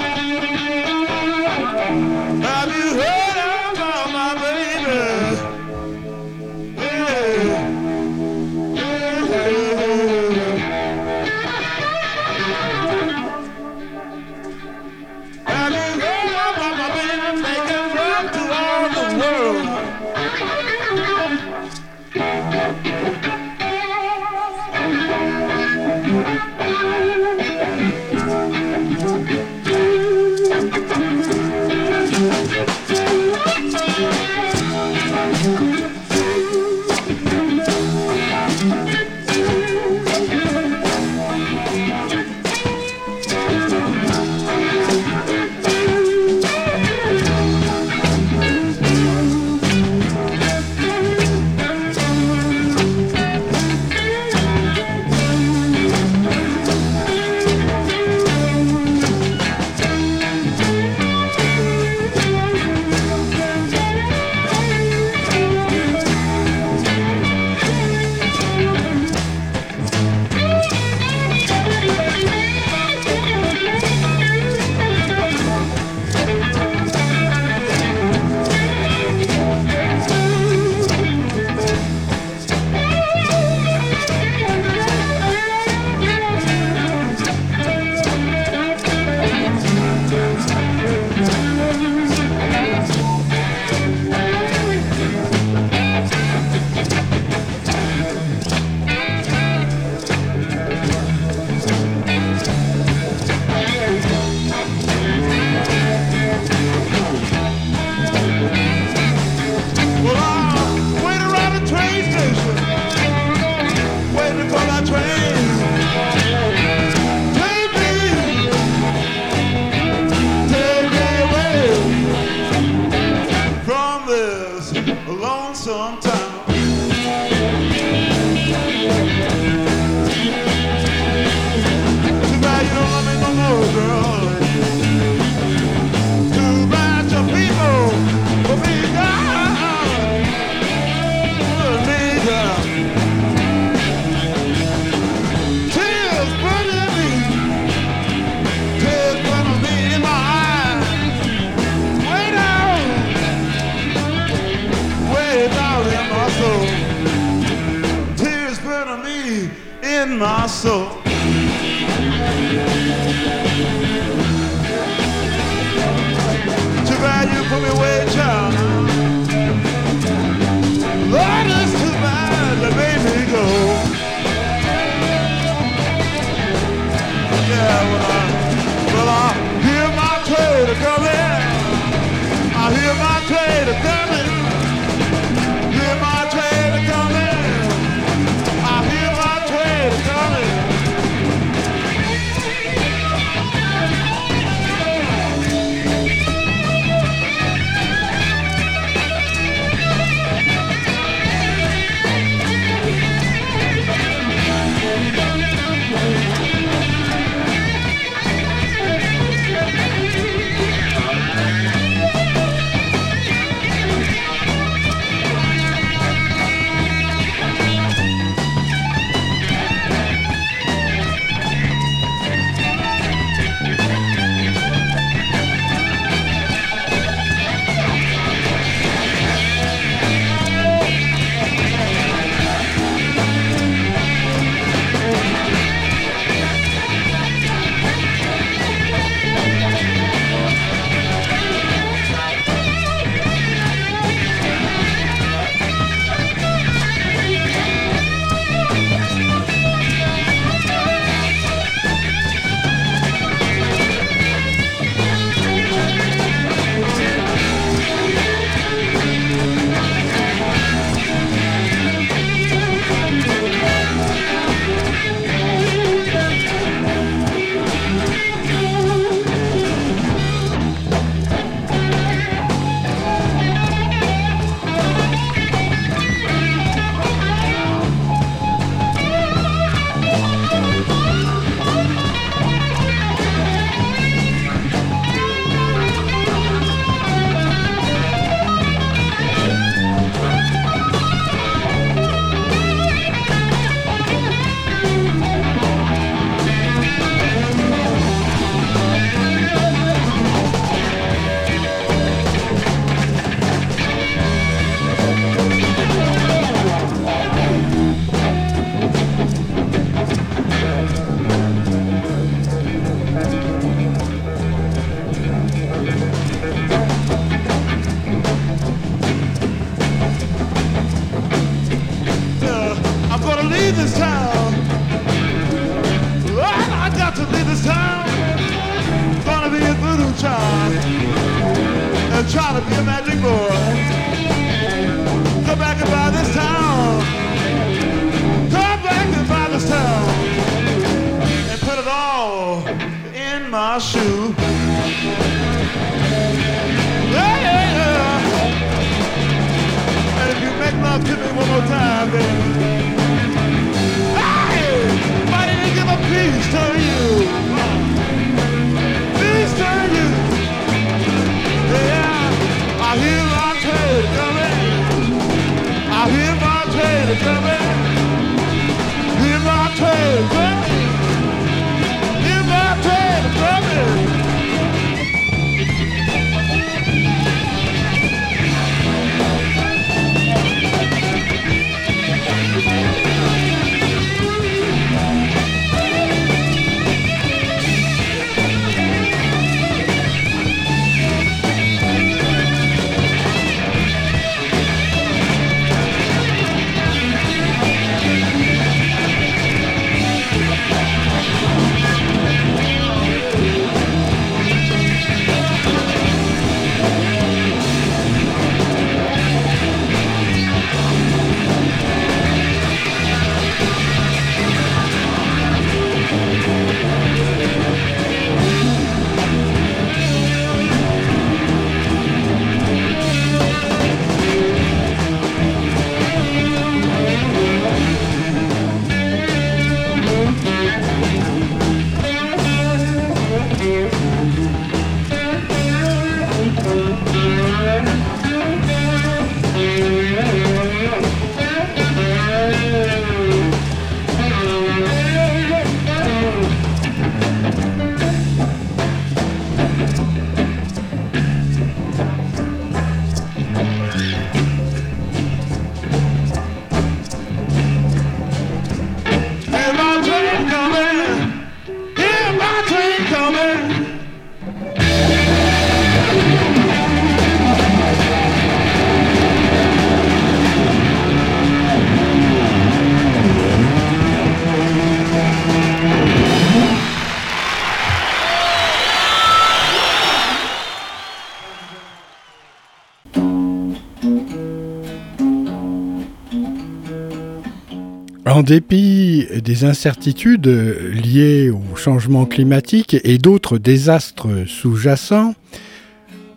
En dépit des incertitudes liées au changement climatique et d'autres désastres sous-jacents,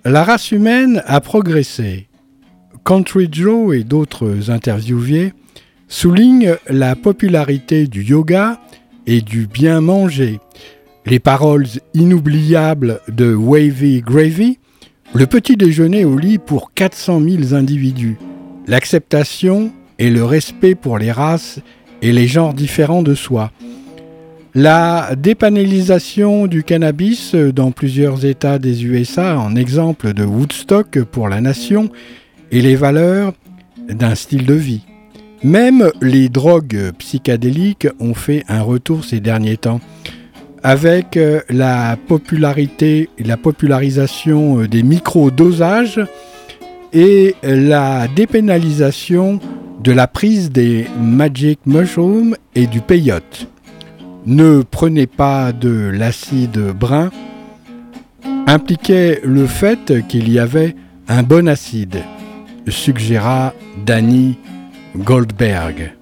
la race humaine a progressé. Country Joe et d'autres interviewés soulignent la popularité du yoga et du bien manger, les paroles inoubliables de Wavy Gravy, le petit déjeuner au lit pour 400 000 individus, l'acceptation et le respect pour les races et les genres différents de soi. La dépanélisation du cannabis dans plusieurs États des USA en exemple de Woodstock pour la nation et les valeurs d'un style de vie. Même les drogues psychédéliques ont fait un retour ces derniers temps. Avec euh, la popularité la popularisation euh, des micro-dosages et la dépénalisation de la prise des magic mushrooms et du peyote. Ne prenez pas de l'acide brun impliquait le fait qu'il y avait un bon acide, suggéra Danny Goldberg.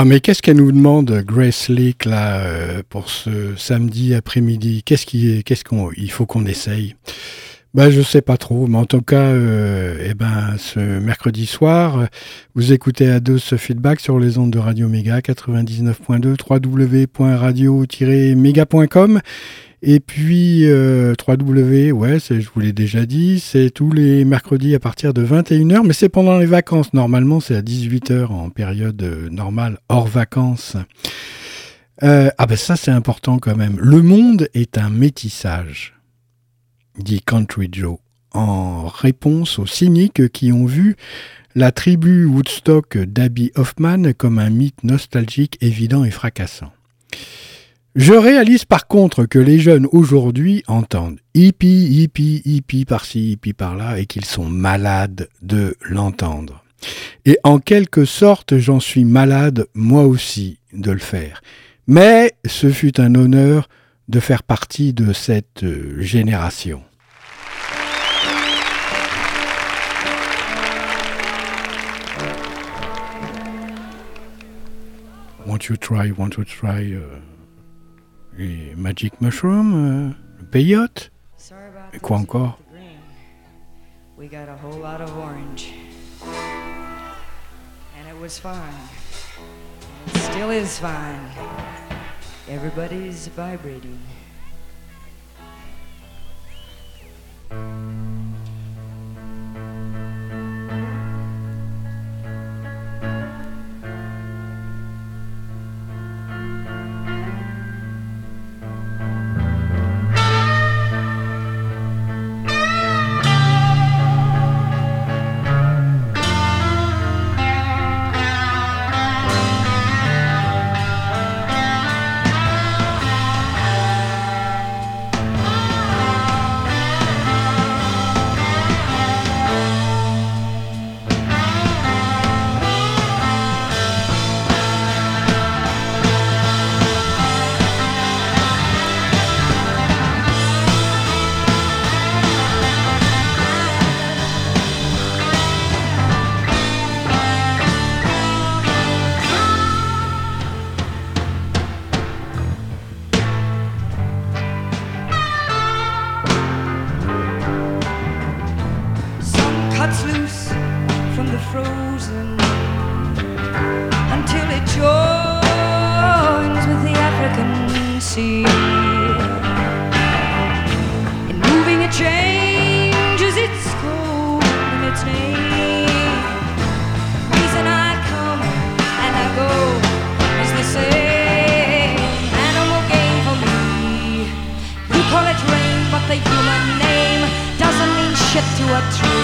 Ah, mais qu'est-ce qu'elle nous demande, Grace Leak, là, euh, pour ce samedi après-midi? Qu'est-ce qu'il faut qu'on essaye? Bah, je sais pas trop, mais en tout cas, euh, eh ben, ce mercredi soir, euh, vous écoutez à deux ce feedback sur les ondes de Radio Méga 99.2 www.radio-méga.com et puis euh, 3W, ouais, c'est- je vous l'ai déjà dit, c'est tous les mercredis à partir de 21h, mais c'est pendant les vacances. Normalement, c'est à 18h en période euh, normale, hors vacances. Euh, ah ben ça, c'est important quand même. Le monde est un métissage, dit Country Joe, en réponse aux cyniques qui ont vu la tribu Woodstock d'Abby Hoffman comme un mythe nostalgique évident et fracassant. Je réalise par contre que les jeunes aujourd'hui entendent hippie, hippie, hippie par-ci, hippie par-là et qu'ils sont malades de l'entendre. Et en quelque sorte, j'en suis malade moi aussi de le faire. Mais ce fut un honneur de faire partie de cette génération. Won't you try, won't you try uh, les Magic Mushroom, uh, le peyote Et quoi encore with the green. We got a whole lot of orange. And it was fine. Still still is fine. Everybody's vibrating. Shit to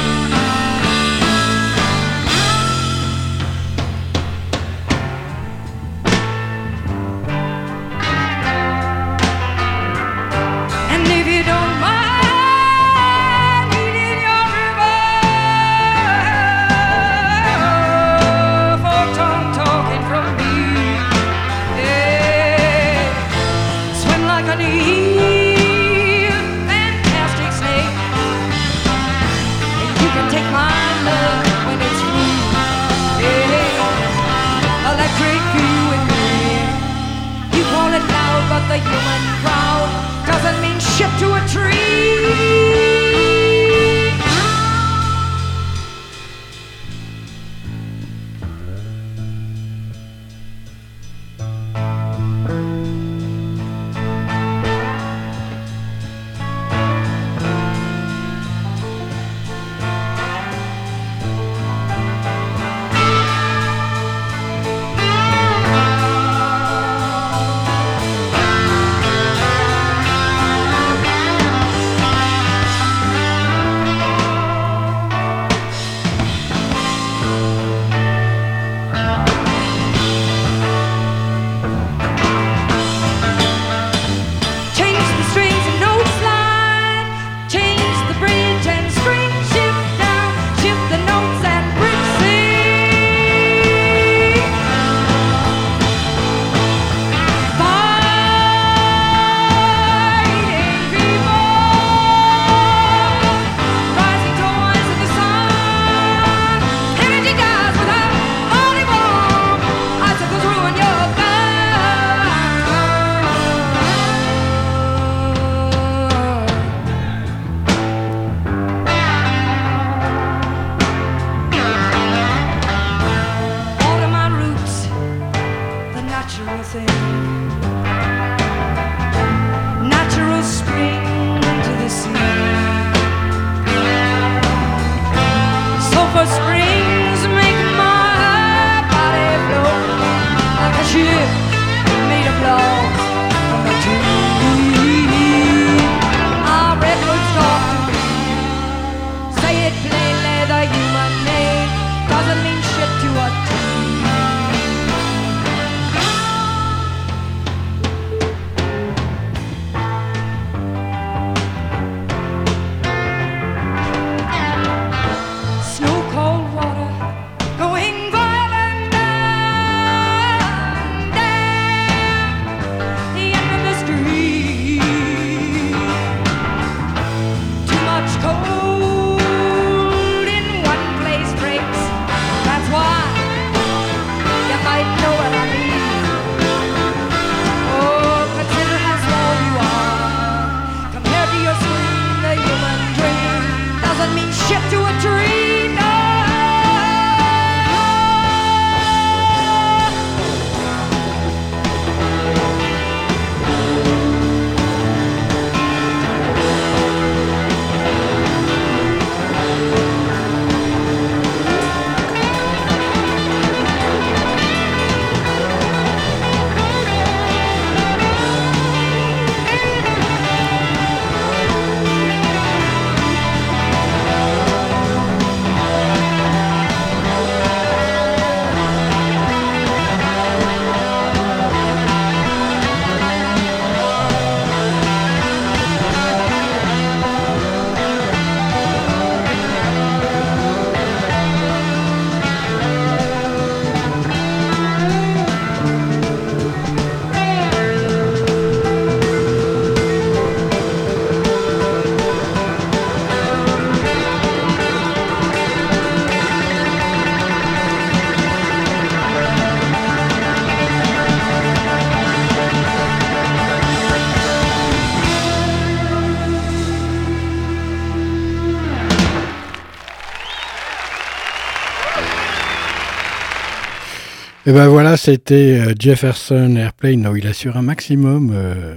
Et ben voilà, c'était euh, Jefferson Airplane. Non, il assure un maximum. euh,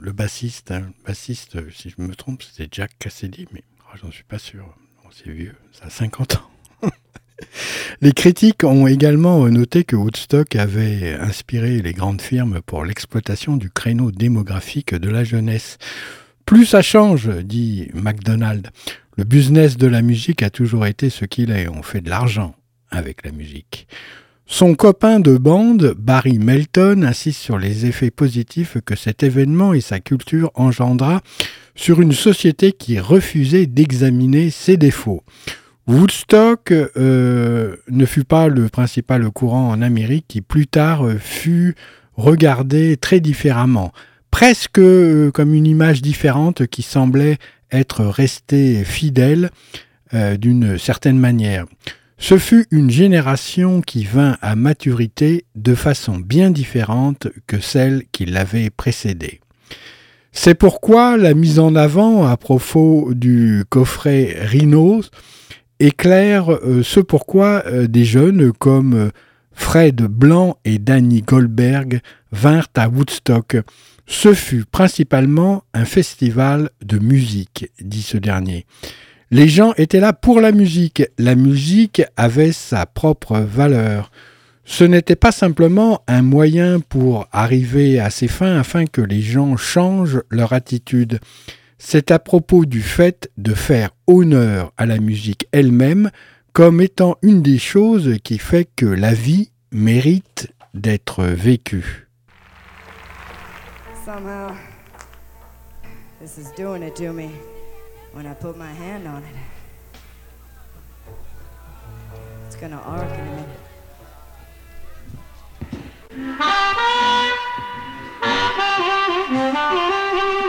le, bassiste, hein, le bassiste, euh, si je me trompe, c'était Jack Cassidy, mais oh, j'en suis pas sûr. Bon, c'est vieux, ça a 50 ans. [LAUGHS] Les critiques ont également noté que Woodstock avait inspiré les grandes firmes pour l'exploitation du créneau démographique de la jeunesse. Plus ça change, dit McDonald. Le business de la musique a toujours été ce qu'il est. On fait de l'argent avec la musique. Son copain de bande, Barry Melton, insiste sur les effets positifs que cet événement et sa culture engendra sur une société qui refusait d'examiner ses défauts. Woodstock euh, ne fut pas le principal courant en Amérique qui plus tard euh, fut regardé très différemment, presque euh, comme une image différente qui semblait être restée fidèle d'une certaine manière. Ce fut une génération qui vint à maturité de façon bien différente que celle qui l'avait précédée. C'est pourquoi la mise en avant à propos du coffret Rhinos éclaire euh, ce pourquoi euh, des jeunes comme Fred Blanc et Danny Goldberg vinrent à Woodstock. Ce fut principalement un festival de musique, dit ce dernier. Les gens étaient là pour la musique. La musique avait sa propre valeur. Ce n'était pas simplement un moyen pour arriver à ses fins afin que les gens changent leur attitude. C'est à propos du fait de faire honneur à la musique elle-même comme étant une des choses qui fait que la vie mérite d'être vécue. When I put my hand on it. It's gonna arc in a minute. [LAUGHS]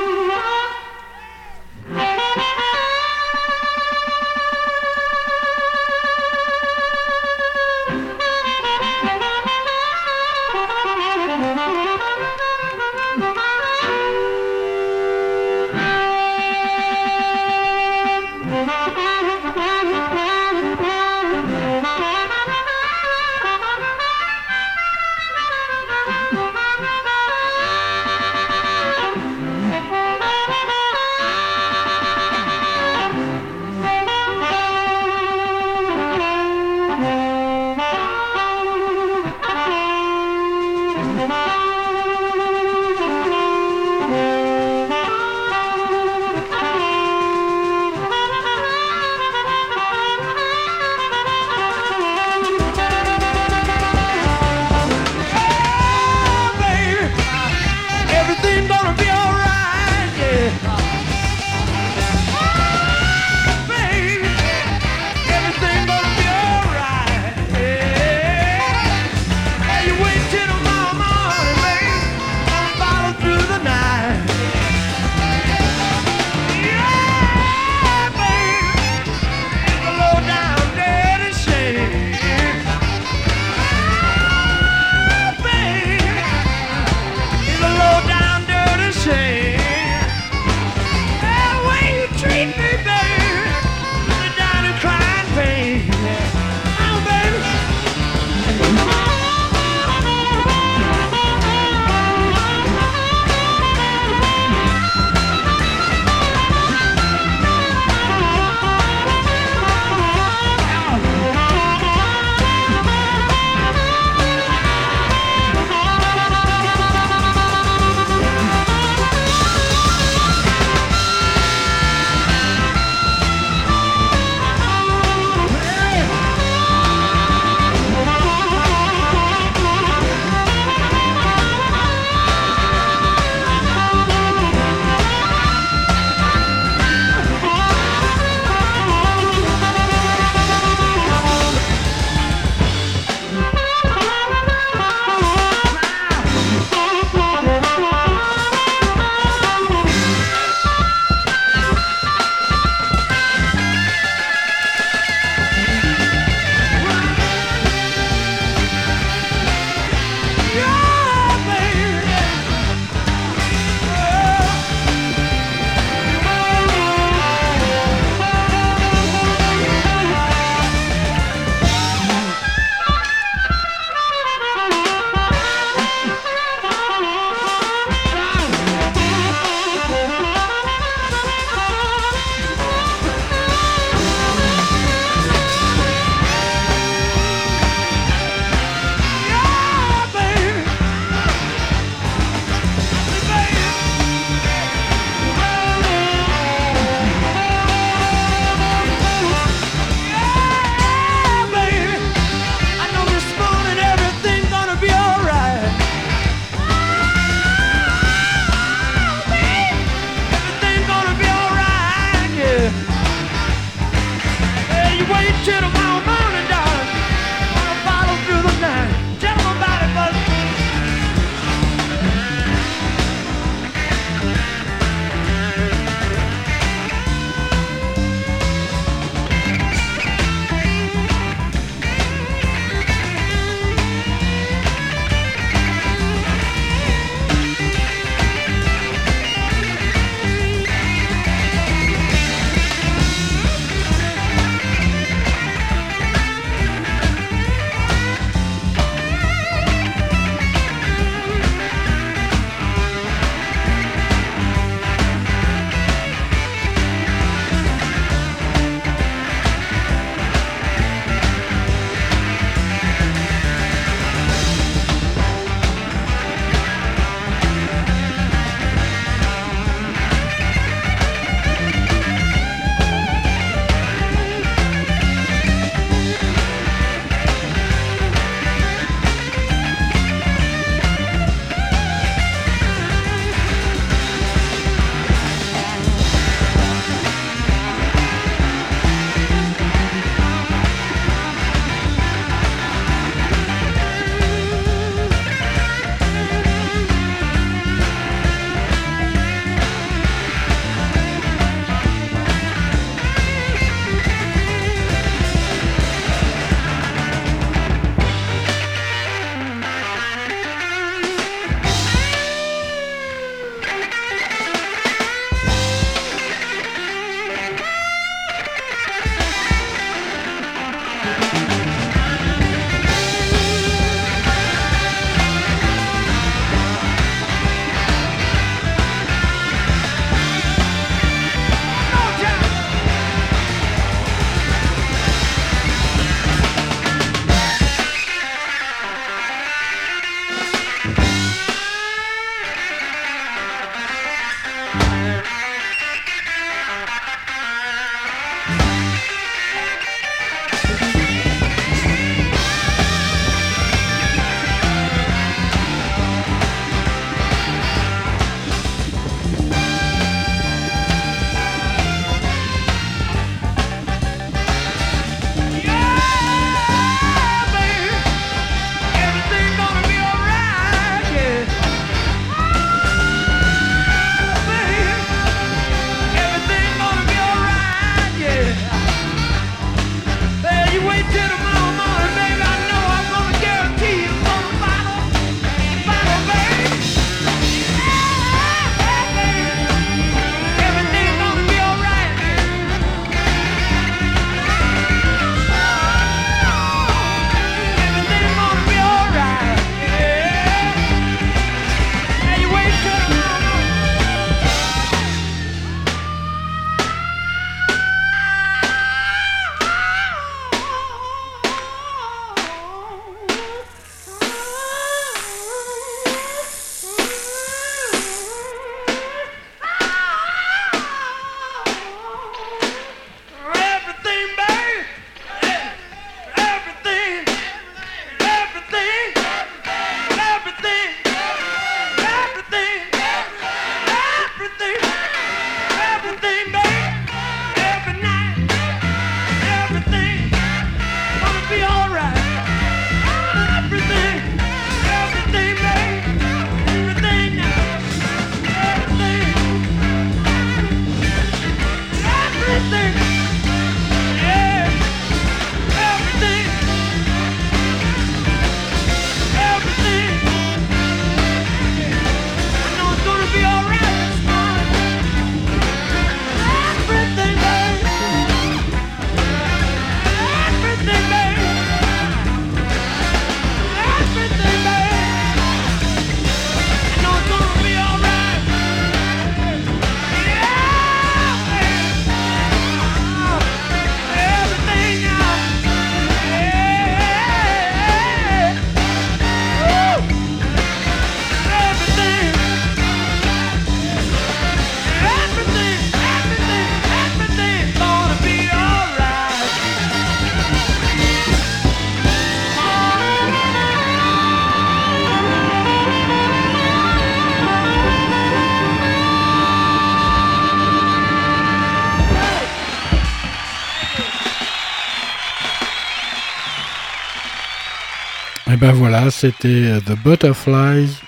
voilà, c'était euh, The Butterflies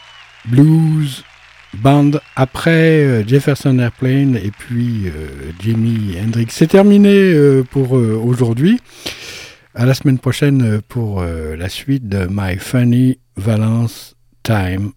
Blues Band après euh, Jefferson Airplane et puis euh, Jimi Hendrix. C'est terminé pour aujourd'hui. À la semaine prochaine pour la suite de My Funny Valence Time.